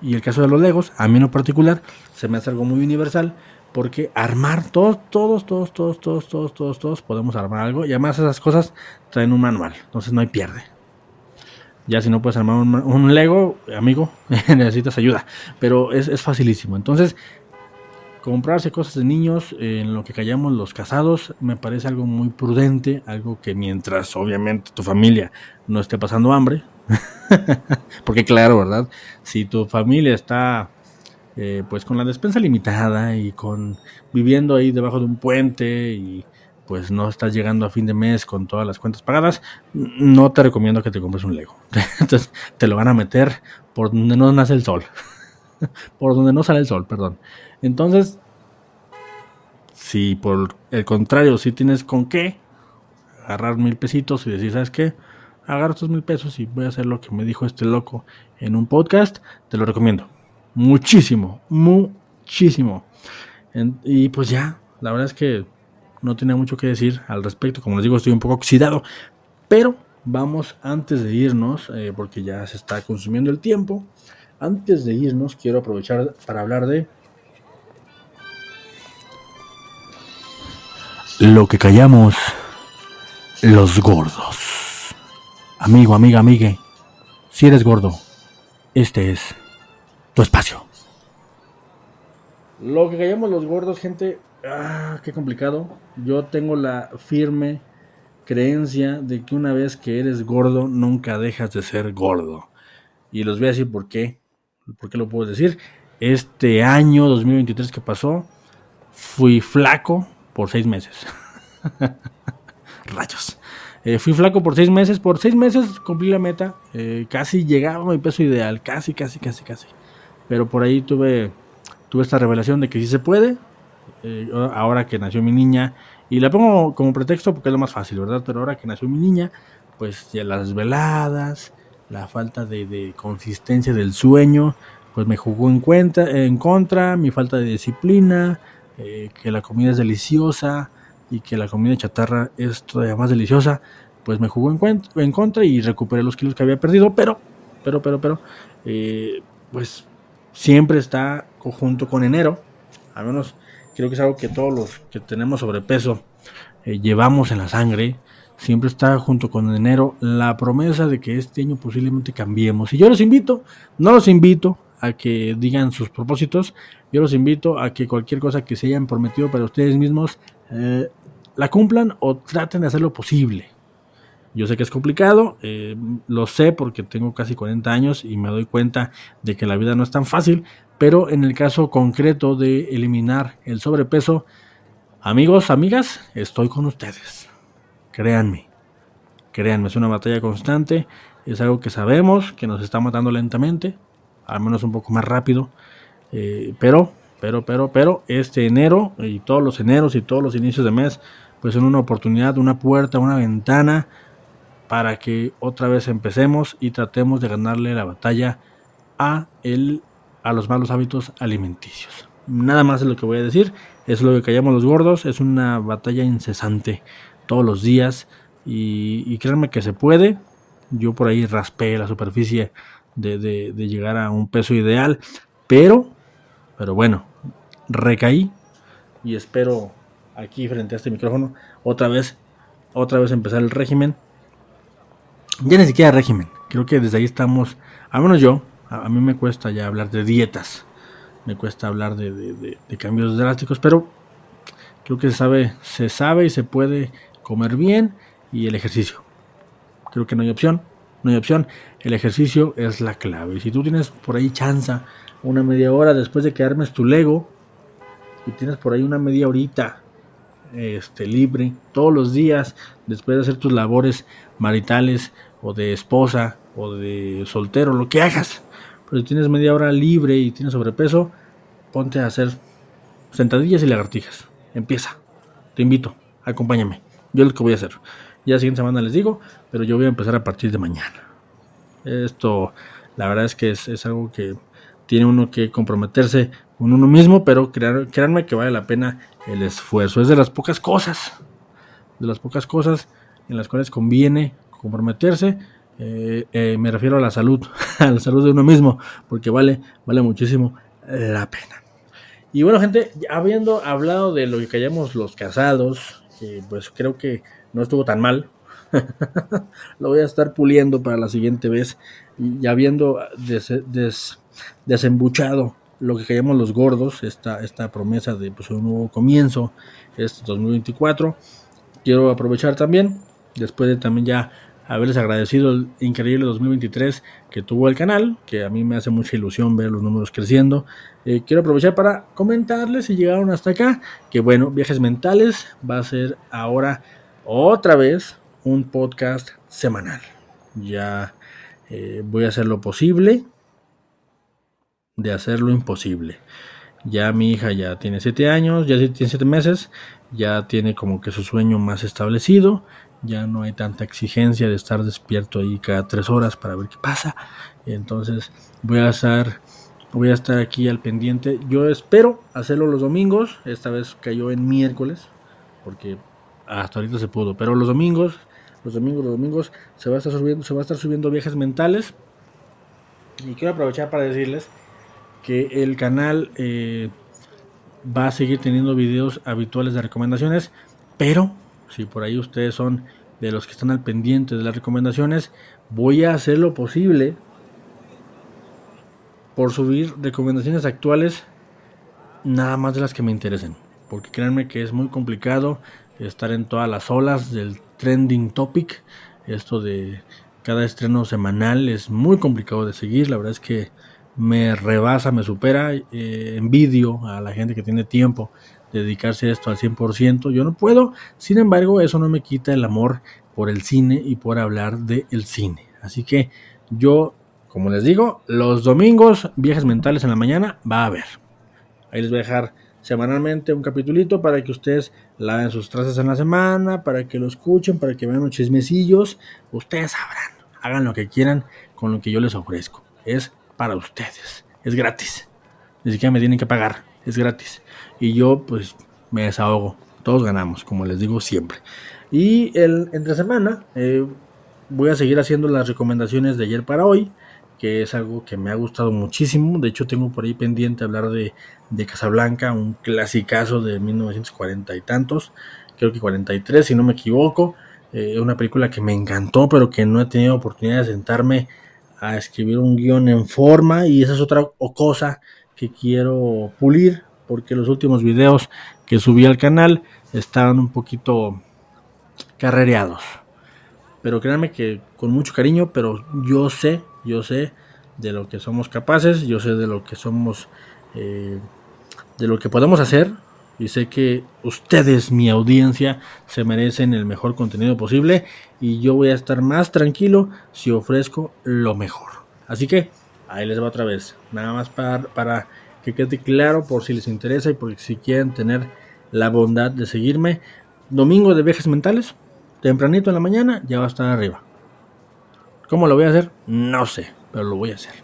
Speaker 1: Y el caso de los Legos, a mí en lo particular, se me hace algo muy universal, porque armar todos, todos, todos, todos, todos, todos, todos, todos podemos armar algo. Y además esas cosas traen un manual, entonces no hay pierde. Ya si no puedes armar un, Lego, amigo, *laughs* necesitas ayuda. Pero es, es, facilísimo. Entonces, comprarse cosas de niños en lo que callamos los casados me parece algo muy prudente. Algo que mientras obviamente tu familia no esté pasando hambre. *laughs* porque claro, ¿verdad? Si tu familia está eh, pues con la despensa limitada y con viviendo ahí debajo de un puente y pues no estás llegando a fin de mes con todas las cuentas pagadas, no te recomiendo que te compres un Lego. *laughs* Entonces te lo van a meter por donde no nace el sol. *laughs* por donde no sale el sol, perdón. Entonces, si por el contrario, si tienes con qué agarrar mil pesitos y decir, ¿sabes qué? Agarro estos mil pesos y voy a hacer lo que me dijo este loco en un podcast, te lo recomiendo. Muchísimo, muchísimo. y pues ya, la verdad es que no tenía mucho que decir al respecto. Como les digo, estoy un poco oxidado. Pero vamos antes de irnos, eh, porque ya se está consumiendo el tiempo. Antes de irnos, quiero aprovechar para hablar de lo que callamos los gordos. Amigo, amiga, amigue, si eres gordo, este es tu espacio. Lo que callamos los gordos, gente, Ah, qué complicado. Yo tengo la firme creencia de que una vez que eres gordo, nunca dejas de ser gordo. Y los voy a decir por qué. ¿Por qué lo puedo decir? Este año 2023 que pasó, fui flaco por seis meses. *laughs* Rayos. Eh, fui flaco por seis meses. Por seis meses cumplí la meta. Eh, casi llegaba a mi peso ideal. Casi, casi, casi, casi. Pero por ahí tuve, tuve esta revelación de que sí se puede. Eh, ahora que nació mi niña, y la pongo como pretexto porque es lo más fácil, ¿verdad? Pero ahora que nació mi niña, pues ya las veladas, la falta de, consistencia del sueño, pues me jugó en, cuenta, en contra, mi falta de disciplina, eh, que la comida es deliciosa y que la comida chatarra es todavía más deliciosa, pues me jugó en, en contra y recuperé los kilos que había perdido, pero, pero, pero, pero, eh, pues siempre está junto con enero, al menos creo que es algo que todos los que tenemos sobrepeso eh, llevamos en la sangre. Siempre está junto con enero la promesa de que este año posiblemente cambiemos. Y yo los invito, no los invito a que digan sus propósitos, yo los invito a que cualquier cosa que se hayan prometido para ustedes mismos eh, la cumplan o traten de hacer lo posible. Yo sé que es complicado, eh, lo sé porque tengo casi 40 años y me doy cuenta de que la vida no es tan fácil, pero en el caso concreto de eliminar el sobrepeso, amigos, amigas, estoy con ustedes. Créanme, créanme, es una batalla constante, es algo que sabemos que nos está matando lentamente, al menos un poco más rápido, eh, pero, pero, pero, pero, este enero y todos los eneros y todos los inicios de mes, pues son una oportunidad, una puerta, una ventana para que otra vez empecemos y tratemos de ganarle la batalla a, el, a los malos hábitos alimenticios. Nada más es lo que voy a decir, es lo que callamos los gordos, es una batalla incesante todos los días y, créanme que se puede. Yo por ahí raspé la superficie de, de llegar a un peso ideal, pero, pero bueno, recaí y espero aquí frente a este micrófono otra vez, otra vez empezar el régimen ya ni siquiera régimen. Creo que desde ahí estamos, al menos yo, a, mí me cuesta ya hablar de dietas, me cuesta hablar de, cambios drásticos, pero creo que se sabe, se sabe y se puede comer bien y el ejercicio. Creo que no hay opción, no hay opción. El ejercicio es la clave. Y si tú tienes por ahí chanza, una media hora después de que armes tu Lego, y tienes por ahí una media horita este, libre todos los días después de hacer tus labores maritales o de esposa o de soltero, lo que hagas. pero si tienes media hora libre y tienes sobrepeso, ponte a hacer sentadillas y lagartijas. Empieza. Te invito, acompáñame. Yo lo que voy a hacer. Ya la siguiente semana les digo, pero yo voy a empezar a partir de mañana. Esto, la verdad es que es, algo que tiene uno que comprometerse con uno mismo, pero créanme que vale la pena el esfuerzo. Es de las pocas cosas, de las pocas cosas en las cuales conviene comprometerse. Eh, eh, me refiero a la salud, *laughs* a la salud de uno mismo, porque vale, vale muchísimo la pena. Y bueno, gente, habiendo hablado de lo que callamos los casados, pues creo que no estuvo tan mal. *laughs* lo voy a estar puliendo para la siguiente vez. Y habiendo desembuchado lo que callamos los gordos, esta, esta promesa de pues, un nuevo comienzo, este 2024, quiero aprovechar también, después de también ya haberles agradecido el increíble 2023 que tuvo el canal, que a mí me hace mucha ilusión ver los números creciendo. Eh, quiero aprovechar para comentarles si llegaron hasta acá, que bueno, Viajes Mentales va a ser ahora otra vez un podcast semanal. Ya eh, voy a hacer lo posible de hacer lo imposible. Ya mi hija ya tiene 7 años, ya tiene 7 meses, ya tiene como que su sueño más establecido ya no hay tanta exigencia de estar despierto ahí cada tres horas para ver qué pasa. Entonces voy a estar, voy a estar aquí al pendiente. Yo espero hacerlo los domingos. Esta vez cayó en miércoles, porque hasta ahorita se pudo. Pero los domingos, los domingos, los domingos se va a estar subiendo, se va a estar subiendo viajes mentales. Y quiero aprovechar para decirles que el canal eh, va a seguir teniendo videos habituales de recomendaciones, pero si por ahí ustedes son de los que están al pendiente de las recomendaciones, voy a hacer lo posible por subir recomendaciones actuales nada más de las que me interesen. Porque créanme que es muy complicado estar en todas las olas del trending topic. Esto de cada estreno semanal es muy complicado de seguir. La verdad es que me rebasa, me supera. Eh, envidio a la gente que tiene tiempo dedicarse a esto al 100%. Yo no puedo, sin embargo, eso no me quita el amor por el cine y por hablar del el cine. Así que yo, como les digo, los domingos, viajes mentales en la mañana, va a haber. Ahí les voy a dejar semanalmente un capitulito para que ustedes laven sus trazas en la semana, para que lo escuchen, para que vean los chismecillos. Ustedes sabrán, hagan lo que quieran con lo que yo les ofrezco. Es para ustedes, es gratis. Ni siquiera me tienen que pagar, es gratis y yo pues me desahogo. Todos ganamos, como les digo siempre. Y el entre semana eh, voy a seguir haciendo las recomendaciones de ayer para hoy, que es algo que me ha gustado muchísimo. De hecho, tengo por ahí pendiente hablar de, de Casablanca, un clasicazo de 1940 y tantos, creo que 43 si no me equivoco. Eh, una película que me encantó, pero que no he tenido oportunidad de sentarme a escribir un guion en forma y esa es otra cosa que quiero pulir porque los últimos videos que subí al canal estaban un poquito carrereados. Pero créanme que con mucho cariño, pero yo sé, yo sé de lo que somos capaces, yo sé de lo que somos, eh, de lo que podemos hacer. Y sé que ustedes, mi audiencia, se merecen el mejor contenido posible. Y yo voy a estar más tranquilo si ofrezco lo mejor. Así que ahí les va otra vez. Nada más para, para que quede claro por si les interesa y por si quieren tener la bondad de seguirme. Domingo de viajes mentales, tempranito en la mañana, ya va a estar arriba. ¿Cómo lo voy a hacer? No sé, pero lo voy a hacer.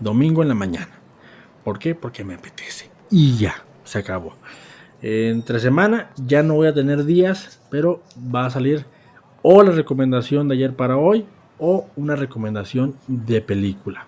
Speaker 1: Domingo en la mañana. ¿Por qué? Porque me apetece. Y ya, se acabó. Entre semana ya no voy a tener días, pero va a salir o la recomendación de ayer para hoy o una recomendación de película.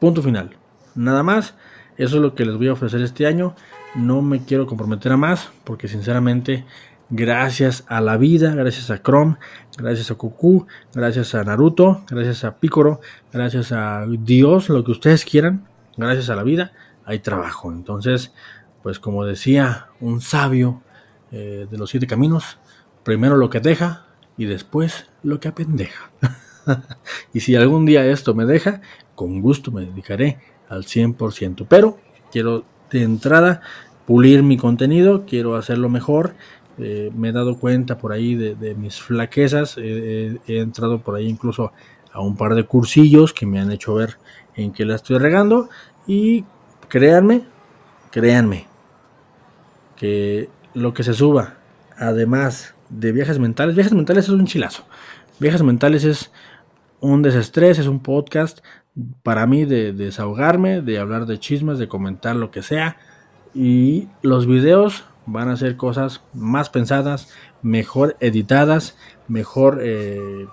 Speaker 1: Punto final. Nada más. Eso es lo que les voy a ofrecer este año. No me quiero comprometer a más porque sinceramente gracias a la vida, gracias a Chrome, gracias a Goku, gracias a Naruto, gracias a Picoro, gracias a Dios, lo que ustedes quieran, gracias a la vida, hay trabajo. Entonces, pues como decía un sabio eh, de los siete caminos, primero lo que deja y después lo que apendeja. *laughs* y si algún día esto me deja, con gusto me dedicaré al 100%. Pero quiero de entrada pulir mi contenido, quiero hacerlo mejor. Eh, me he dado cuenta por ahí de, mis flaquezas, he entrado por ahí incluso a un par de cursillos que me han hecho ver en qué la estoy regando y créanme, créanme, que lo que se suba, además de viajes mentales, viajes mentales es un chilazo. Viajes mentales es un desestrés, es un podcast para mí de, desahogarme, de hablar de chismes, de comentar lo que sea. Y los videos van a ser cosas más pensadas, mejor editadas, mejor eh,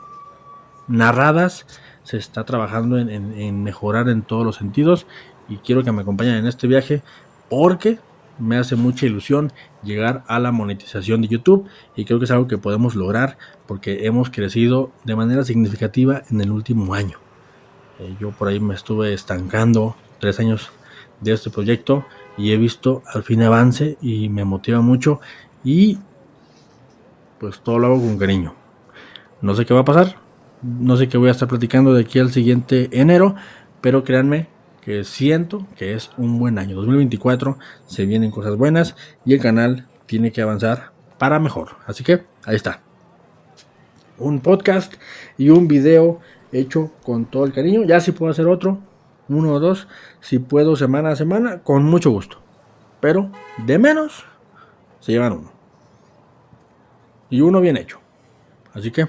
Speaker 1: narradas. Se está trabajando en mejorar en todos los sentidos y quiero que me acompañen en este viaje porque me hace mucha ilusión llegar a la monetización de YouTube y creo que es algo que podemos lograr porque hemos crecido de manera significativa en el último año. Eh, yo por ahí me estuve estancando tres años de este proyecto y he visto al fin avance y me motiva mucho y pues todo lo hago con cariño. No sé qué va a pasar, no sé qué voy a estar platicando de aquí al siguiente enero, pero créanme que siento que es un buen año. 2024 se vienen cosas buenas y el canal tiene que avanzar para mejor. Así que ahí está. Un podcast y un video hecho con todo el cariño. Ya si puedo hacer otro, uno o dos, si puedo semana a semana, con mucho gusto. Pero de menos, se llevan uno. Y uno bien hecho. Así que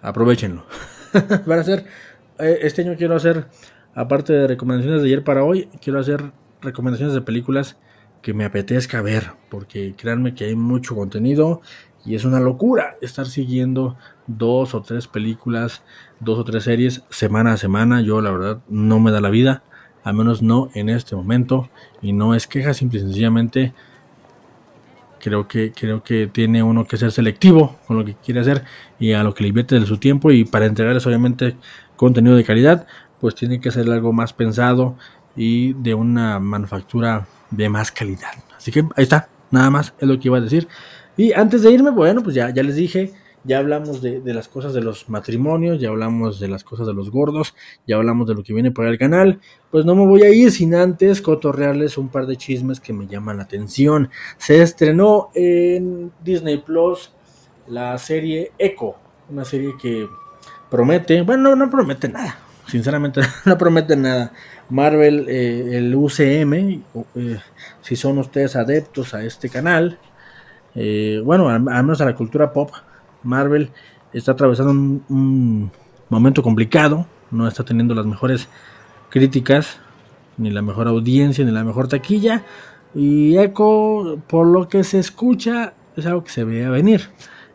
Speaker 1: aprovechenlo. *laughs* Para hacer, eh, este año quiero hacer aparte de recomendaciones de ayer para hoy, quiero hacer recomendaciones de películas que me apetezca ver, porque créanme que hay mucho contenido y es una locura estar siguiendo dos o tres películas, dos o tres series semana a semana. Yo la verdad no me da la vida, al menos no en este momento, y no es queja, simple y sencillamente creo que creo que tiene uno que ser selectivo con lo que quiere hacer y a lo que le invierte de su tiempo y para entregarles obviamente contenido de calidad pues tiene que ser algo más pensado y de una manufactura de más calidad. Así que ahí está, nada más es lo que iba a decir. Y antes de irme, bueno, pues ya, ya les dije, ya hablamos de, las cosas de los matrimonios, ya hablamos de las cosas de los gordos, ya hablamos de lo que viene por el canal. Pues no me voy a ir sin antes cotorrearles un par de chismes que me llaman la atención. Se estrenó en Disney Plus la serie Echo, una serie que promete, bueno, no promete nada, sinceramente *laughs* no prometen nada. Marvel, eh, el UCM, eh, si son ustedes adeptos a este canal, eh, bueno, al, menos a la cultura pop, Marvel está atravesando un, momento complicado, no está teniendo las mejores críticas, ni la mejor audiencia, ni la mejor taquilla, y Echo, por lo que se escucha, es algo que se veía venir.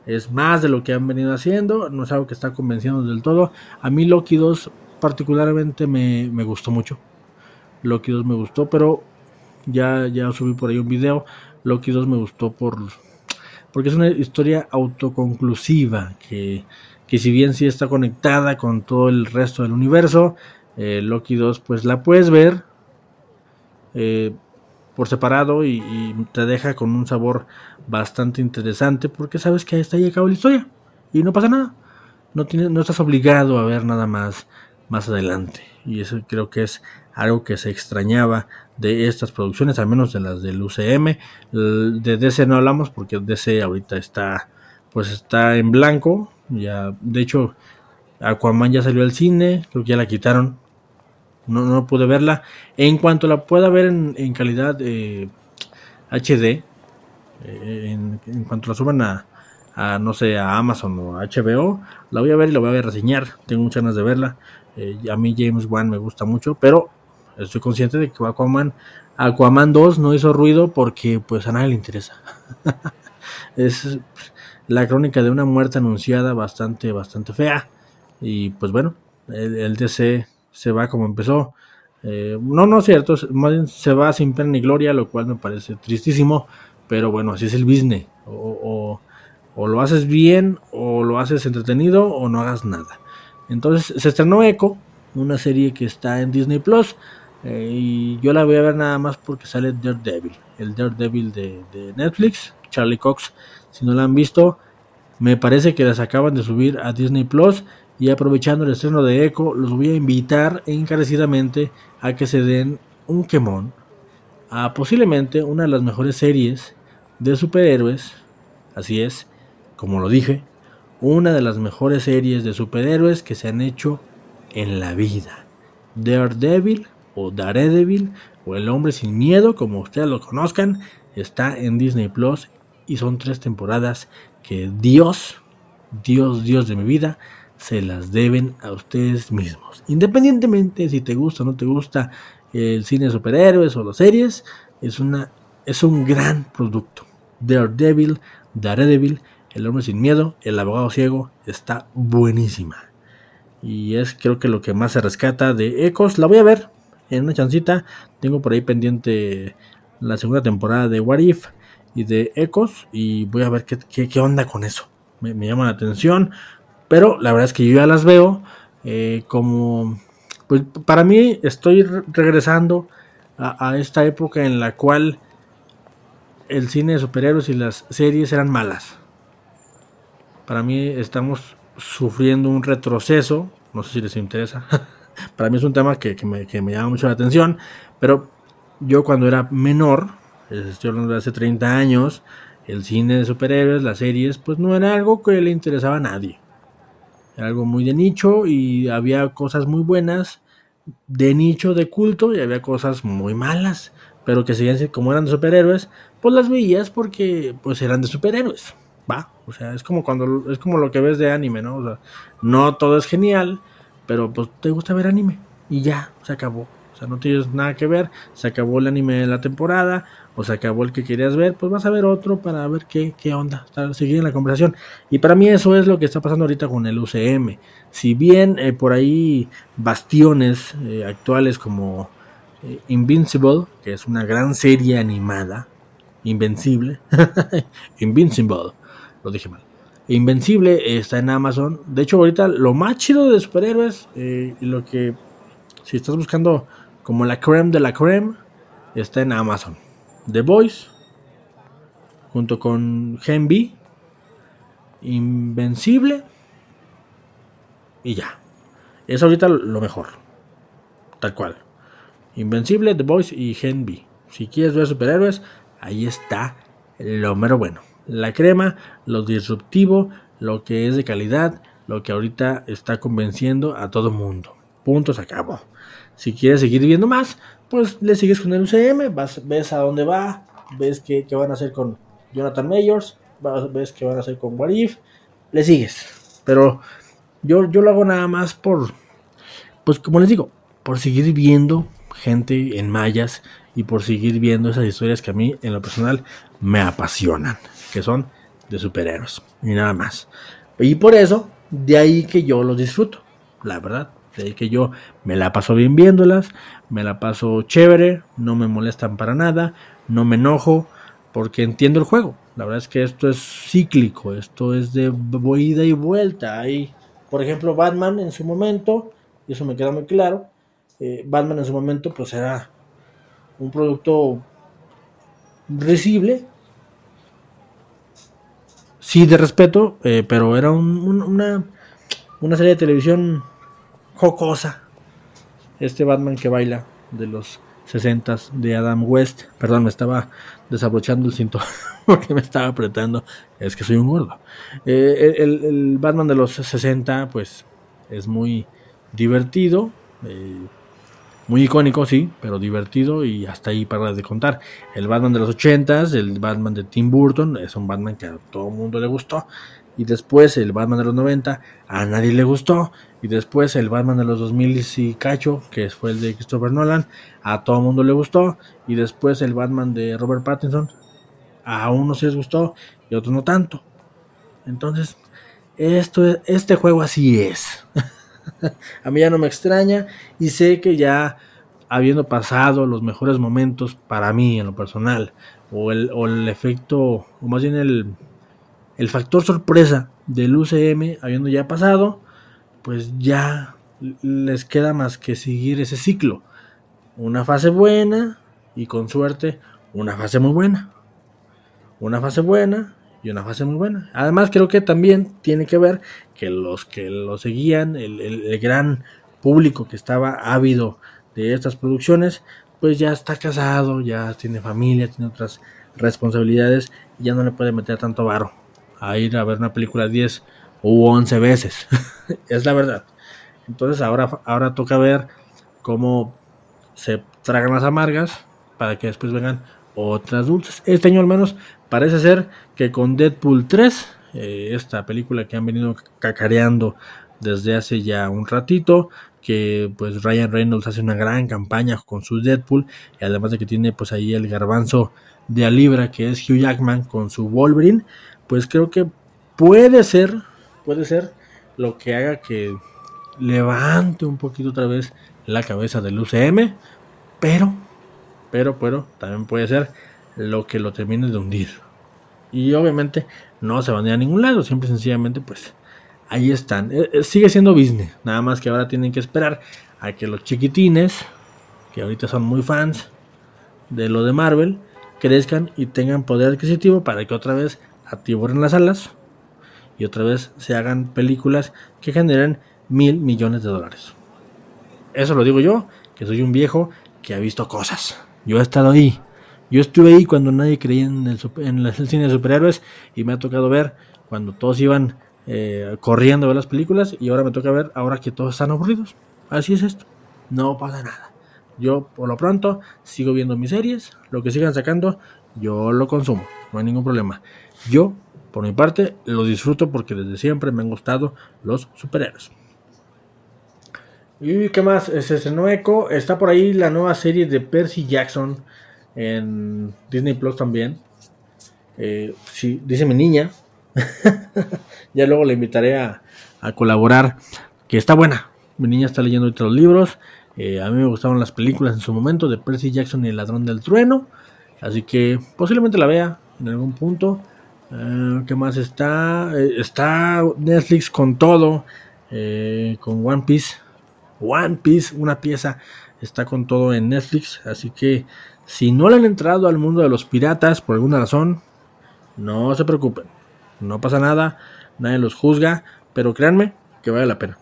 Speaker 1: Es más de lo que han venido haciendo, no es algo que está convenciendo del todo. A mí Loki 2 particularmente me, gustó mucho. Loki 2 me gustó, pero ya, ya subí por ahí un video. Loki 2 me gustó por porque es una historia autoconclusiva que, que si bien sí está conectada con todo el resto del universo, eh, Loki 2 pues la puedes ver eh, por separado y, te deja con un sabor bastante interesante porque sabes que ahí está ya acabó la historia y no pasa nada. No, tienes, no estás obligado a ver nada más más adelante. Y eso creo que es algo que se extrañaba de estas producciones, al menos de las del UCM. De DC no hablamos porque DC ahorita está pues está en blanco. Ya, de hecho, Aquaman ya salió al cine, creo que ya la quitaron. No, no pude verla. En cuanto la pueda ver en, calidad HD, eh, en, en, cuanto la suban a, a, no sé, a Amazon o HBO, la voy a ver y la voy a reseñar. Tengo muchas ganas de verla. Eh, a mí James Wan me gusta mucho, pero estoy consciente de que Aquaman, Aquaman 2 no hizo ruido porque pues a nadie le interesa. *laughs* es la crónica de una muerte anunciada bastante, bastante fea. Y pues bueno, el, DC se va como empezó. Eh, no, no es cierto, se va sin pena ni gloria, lo cual me parece tristísimo. Pero bueno, así es el business. O, o lo haces bien, o lo haces entretenido, o no hagas nada. Entonces se estrenó Echo, una serie que está en Disney Plus. Eh, y yo la voy a ver nada más porque sale Daredevil, el Daredevil de, de, Netflix, Charlie Cox. Si no la han visto, me parece que las acaban de subir a Disney Plus. Y aprovechando el estreno de Echo, los voy a invitar encarecidamente a que se den un quemón a posiblemente una de las mejores series de superhéroes. Así es, como lo dije, una de las mejores series de superhéroes que se han hecho en la vida. Daredevil o Daredevil o El hombre sin miedo, como ustedes lo conozcan, está en Disney Plus y son tres temporadas que Dios, Dios, Dios de mi vida, se las deben a ustedes mismos. Independientemente si te gusta o no te gusta el cine de superhéroes o las series, es, una, es un gran producto. Daredevil, Daredevil, El hombre sin miedo, El abogado ciego, está buenísima. Y es creo que lo que más se rescata de Ecos. La voy a ver en una chancita. Tengo por ahí pendiente la segunda temporada de What If y de Ecos. Y voy a ver qué, qué, onda con eso. Me, llama la atención. Pero la verdad es que yo ya las veo eh, como... Pues para mí estoy regresando a, a esta época en la cual el cine de superhéroes y las series eran malas. Para mí estamos sufriendo un retroceso, no sé si les interesa, *laughs* para mí es un tema que, me, llama mucho la atención, pero yo cuando era menor, estoy hablando de hace 30 años, el cine de superhéroes, las series, pues no era algo que le interesaba a nadie. Era algo muy de nicho y había cosas muy buenas de nicho, de culto, y había cosas muy malas, pero que seguían como eran de superhéroes, pues las veías porque pues eran de superhéroes va. O sea, es como cuando es como lo que ves de anime, ¿no? O sea, no todo es genial, pero pues te gusta ver anime y ya, se acabó. O sea, no tienes nada que ver, se acabó el anime de la temporada, o se acabó el que querías ver, pues vas a ver otro para ver qué, qué onda, seguir en la conversación. Y para mí eso es lo que está pasando ahorita con el UCM. Si bien eh, por ahí bastiones eh, actuales como eh, Invincible, que es una gran serie animada, Invencible, *laughs* Invincible, lo dije mal. Invencible está en Amazon. De hecho, ahorita lo más chido de superhéroes, eh, lo que si estás buscando como la creme de la creme, está en Amazon. The Voice, junto con Gen B, Invencible y ya. Es ahorita lo mejor. Tal cual. Invencible, The Voice y Gen B. Si quieres ver superhéroes, ahí está lo mero bueno la crema, lo disruptivo, lo que es de calidad, lo que ahorita está convenciendo a todo mundo. Punto, se acabó. Si quieres seguir viendo más, pues le sigues con el UCM, vas, ves a dónde va, ves qué, van a hacer con Jonathan Mayors, ves qué van a hacer con Warif, le sigues. Pero yo, yo lo hago nada más por, pues como les digo, por seguir viendo gente en mayas y por seguir viendo esas historias que a mí en lo personal me apasionan que son de superhéroes y nada más. Y por eso, de ahí que yo los disfruto, la verdad. De ahí que yo me la paso bien viéndolas, me la paso chévere, no me molestan para nada, no me enojo, porque entiendo el juego. La verdad es que esto es cíclico, esto es de ida y vuelta. Ahí, por ejemplo, Batman en su momento, y eso me queda muy claro, eh, Batman en su momento pues era un producto risible, sí de respeto, eh, pero era una, una serie de televisión jocosa. Este Batman que baila de los 60 de Adam West. Perdón, me estaba desabrochando el cinto *laughs* porque me estaba apretando. Es que soy un gordo. Eh, el, Batman de los 60, pues es muy divertido. Eh, muy icónico, sí, pero divertido y hasta ahí para de contar. El Batman de los 80s, el Batman de Tim Burton, es un Batman que a todo el mundo le gustó. Y después el Batman de los 90, a nadie le gustó. Y después el Batman de los 2000 y cacho, que fue el de Christopher Nolan, a todo el mundo le gustó. Y después el Batman de Robert Pattinson, a unos les gustó y a otros no tanto. Entonces, esto, este juego así es. *laughs* *laughs* a mí ya no me extraña y sé que ya habiendo pasado los mejores momentos para mí en lo personal, o el, o el efecto, o más bien el, el factor sorpresa del UCM habiendo ya pasado, pues ya les queda más que seguir ese ciclo. Una fase buena y con suerte una fase muy buena. Una fase buena y una fase muy buena. Además creo que también tiene que ver que los que lo seguían, el, gran público que estaba ávido de estas producciones, pues ya está casado, ya tiene familia, tiene otras responsabilidades y ya no le puede meter tanto varo a ir a ver una película 10 o 11 veces. *laughs* es la verdad. Entonces ahora, ahora toca ver cómo se tragan las amargas para que después vengan otras dulces. Este año al menos parece ser que con Deadpool 3, eh, esta película que han venido cacareando desde hace ya un ratito, que pues Ryan Reynolds hace una gran campaña con su Deadpool, y además de que tiene pues ahí el garbanzo de a libra que es Hugh Jackman con su Wolverine, pues creo que puede ser, puede ser lo que haga que levante un poquito otra vez la cabeza del UCM, pero, pero, pero, también puede ser lo que lo termine de hundir. Y obviamente no se van a ir a ningún lado, siempre sencillamente pues ahí están. Eh, eh, sigue siendo business, nada más que ahora tienen que esperar a que los chiquitines, que ahorita son muy fans de lo de Marvel, crezcan y tengan poder adquisitivo para que otra vez atiborren las alas y otra vez se hagan películas que generen mil millones de dólares. Eso lo digo yo, que soy un viejo que ha visto cosas. Yo he estado ahí. Yo estuve ahí cuando nadie creía en el, cine de superhéroes y me ha tocado ver cuando todos iban eh, corriendo a ver las películas y ahora me toca ver ahora que todos están aburridos. Así es esto. No pasa nada. Yo por lo pronto sigo viendo mis series. Lo que sigan sacando, yo lo consumo. No hay ningún problema. Yo, por mi parte, lo disfruto porque desde siempre me han gustado los superhéroes. ¿Y qué más? Se estrenó Echo. Está por ahí la nueva serie de Percy Jackson en Disney Plus también. Eh, sí, dice mi niña. *laughs* ya luego le invitaré a, colaborar. Que está buena. Mi niña está leyendo otros libros. Eh, a mí me gustaban las películas en su momento de Percy Jackson y el ladrón del trueno. Así que posiblemente la vea en algún punto. Eh, ¿Qué más está? está Netflix con todo. con One Piece One Piece, una pieza, está con todo en Netflix. Así que si no le han entrado al mundo de los piratas por alguna razón, no se preocupen. No pasa nada, nadie los juzga, pero créanme que vale la pena.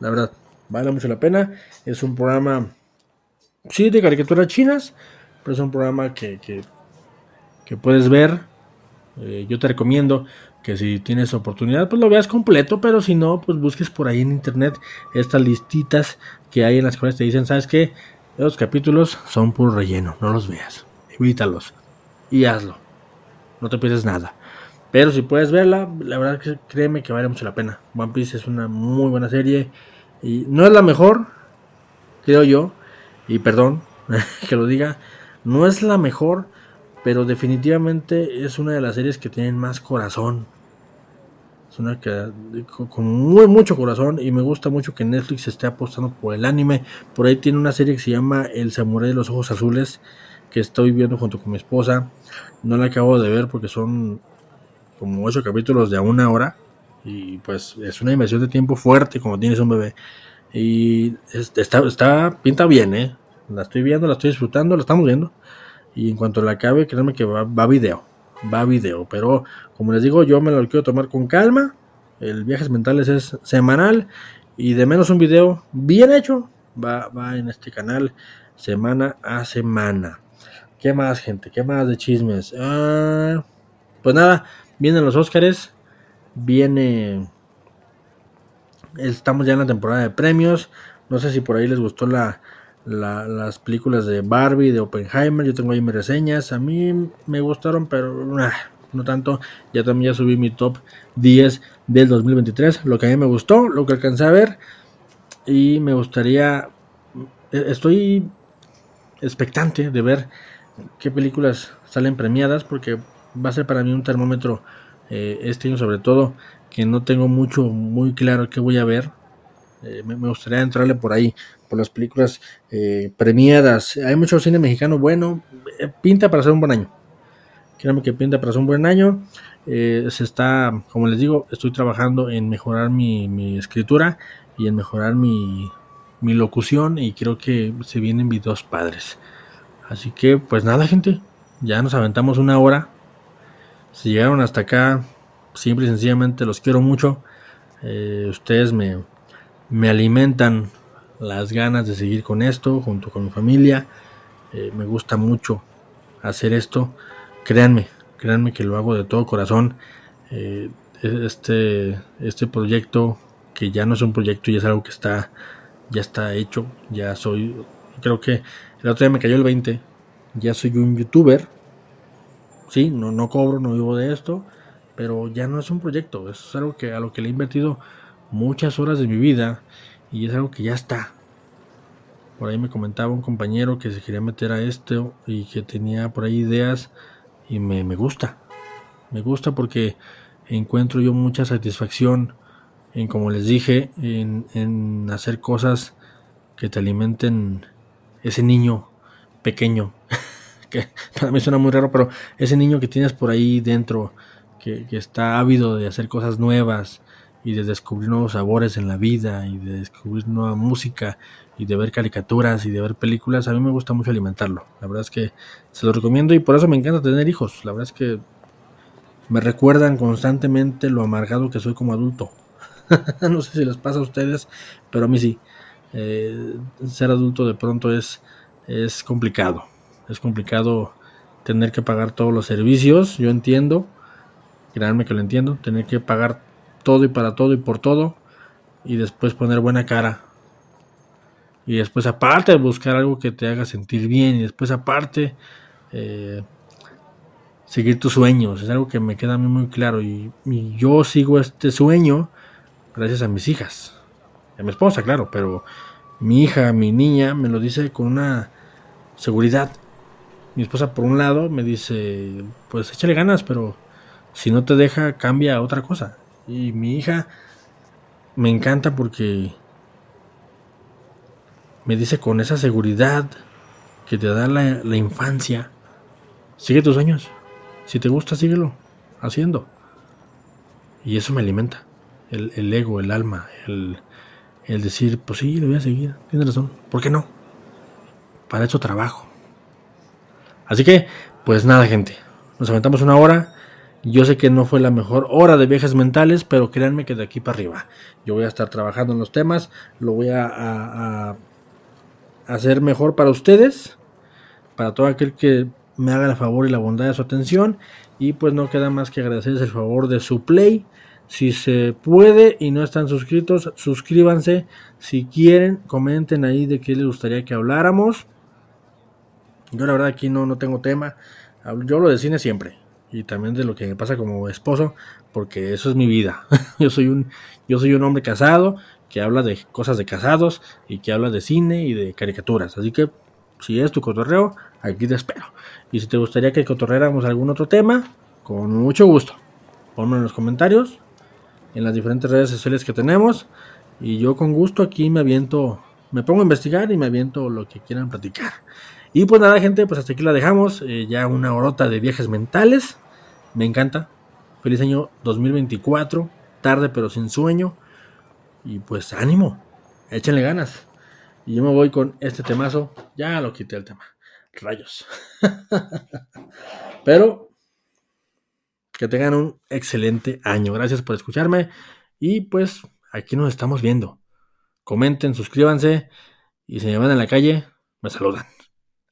Speaker 1: La verdad, vale mucho la pena. Es un programa, sí, de caricaturas chinas, pero es un programa que, que, puedes ver. Eh, yo te recomiendo que si tienes oportunidad, pues lo veas completo, pero si no, pues busques por ahí en internet estas listitas que hay en las cuales te dicen, ¿sabes qué? Los capítulos son puro relleno, no los veas, evítalos y hazlo, no te pierdes nada. Pero si puedes verla, la verdad que créeme que vale mucho la pena. One Piece es una muy buena serie y no es la mejor, creo yo, y perdón *laughs* que lo diga, no es la mejor, pero definitivamente es una de las series que tienen más corazón. Es una que con muy mucho corazón y me gusta mucho que Netflix esté apostando por el anime. Por ahí tiene una serie que se llama El Samurai de los Ojos Azules que estoy viendo junto con mi esposa. No la acabo de ver porque son como ocho capítulos de a una hora y pues es una inversión de tiempo fuerte como tienes un bebé. Y está, está pinta bien, ¿eh? La estoy viendo, la estoy disfrutando, la estamos viendo. Y en cuanto la acabe, créanme que va, va video. Va video. Pero como les digo, yo me lo quiero tomar con calma. El Viajes Mentales es semanal. Y de menos un video bien hecho. Va, va en este canal semana a semana. ¿Qué más, gente? ¿Qué más de chismes? Ah, pues nada, vienen los Óscares. Viene. Estamos ya en la temporada de premios. No sé si por ahí les gustó la, las películas de Barbie, de Oppenheimer, yo tengo ahí mis reseñas, a mí me gustaron, pero no tanto, ya también ya subí mi top 10 del 2023, lo que a mí me gustó, lo que alcancé a ver, y me gustaría, e, estoy expectante de ver qué películas salen premiadas, porque va a ser para mí un termómetro eh, este año sobre todo, que no tengo mucho, muy claro qué voy a ver, eh, me, gustaría entrarle por ahí, por las películas eh, premiadas. Hay mucho cine mexicano bueno, eh, pinta para ser un buen año. Créanme que pinta para ser un buen año. se está, como les digo, estoy trabajando en mejorar mi, escritura y en mejorar mi, mi locución y creo que se vienen videos padres. Así que, pues nada, gente, ya nos aventamos una hora. Si llegaron hasta acá, simple y sencillamente los quiero mucho. ustedes me, me alimentan las ganas de seguir con esto junto con mi familia. Eh, me gusta mucho hacer esto. Créanme, créanme que lo hago de todo corazón. Eh, este, este proyecto, que ya no es un proyecto, ya es algo que está, ya está hecho, ya soy, creo que el otro día me cayó el 20, ya soy un youtuber, sí, no, no cobro, no vivo de esto, pero ya no es un proyecto, es algo que a lo que le he invertido muchas horas de mi vida y es algo que ya está. Por ahí me comentaba un compañero que se quería meter a esto y que tenía por ahí ideas y me, me gusta. Me gusta porque encuentro yo mucha satisfacción en, como les dije, en, en hacer cosas que te alimenten ese niño pequeño. *laughs* que para mí suena muy raro, pero ese niño que tienes por ahí dentro, que, que está ávido de hacer cosas nuevas, y de descubrir nuevos sabores en la vida y de descubrir nueva música y de ver caricaturas y de ver películas, a mí me gusta mucho alimentarlo. La verdad es que se lo recomiendo y por eso me encanta tener hijos. La verdad es que me recuerdan constantemente lo amargado que soy como adulto. *laughs* no sé si les pasa a ustedes, pero a mí sí. Eh, ser adulto de pronto es, es complicado. Es complicado tener que pagar todos los servicios, yo entiendo. Créanme que lo entiendo. Tener que pagar todo y para todo y por todo y después poner buena cara. Y después aparte buscar algo que te haga sentir bien y después aparte eh, seguir tus sueños. Es algo que me queda a mí muy claro y, yo sigo este sueño gracias a mis hijas. A mi esposa, claro, pero mi hija, mi niña me lo dice con una seguridad. Mi esposa por un lado me dice, pues échale ganas, pero si no te deja, cambia otra cosa. Y mi hija me encanta porque me dice con esa seguridad que te da la, infancia, sigue tus sueños. Si te gusta, síguelo haciendo. Y eso me alimenta. El, ego, el alma, el, el decir, pues sí, lo voy a seguir. Tienes razón. ¿Por qué no? Para eso trabajo. Así que, pues nada, gente. Nos aventamos una hora. Yo sé que no fue la mejor hora de viajes mentales, pero créanme que de aquí para arriba. Yo voy a estar trabajando en los temas, lo voy a, hacer mejor para ustedes, para todo aquel que me haga el favor y la bondad de su atención. Y pues no queda más que agradecerles el favor de su play. Si se puede y no están suscritos, suscríbanse. Si quieren, comenten ahí de qué les gustaría que habláramos. Yo la verdad aquí no, no tengo tema. Yo lo de cine siempre y también de lo que me pasa como esposo, porque eso es mi vida. *laughs* yo soy un yo soy un hombre casado que habla de cosas de casados y que habla de cine y de caricaturas. Así que si es tu cotorreo, aquí te espero. Y si te gustaría que cotorreáramos algún otro tema, con mucho gusto. Ponme en los comentarios, en las diferentes redes sociales que tenemos. Y yo con gusto aquí me aviento, me pongo a investigar y me aviento lo que quieran platicar. Y pues nada, gente, pues hasta aquí la dejamos. Eh, ya una horota de viajes mentales. Me encanta. Feliz año 2024. Tarde pero sin sueño. Y pues ánimo. Échenle ganas. Y yo me voy con este temazo. Ya lo quité el tema. Rayos. *laughs* pero que tengan un excelente año. Gracias por escucharme. Y pues aquí nos estamos viendo. Comenten, suscríbanse. Y si me van en la calle, me saludan.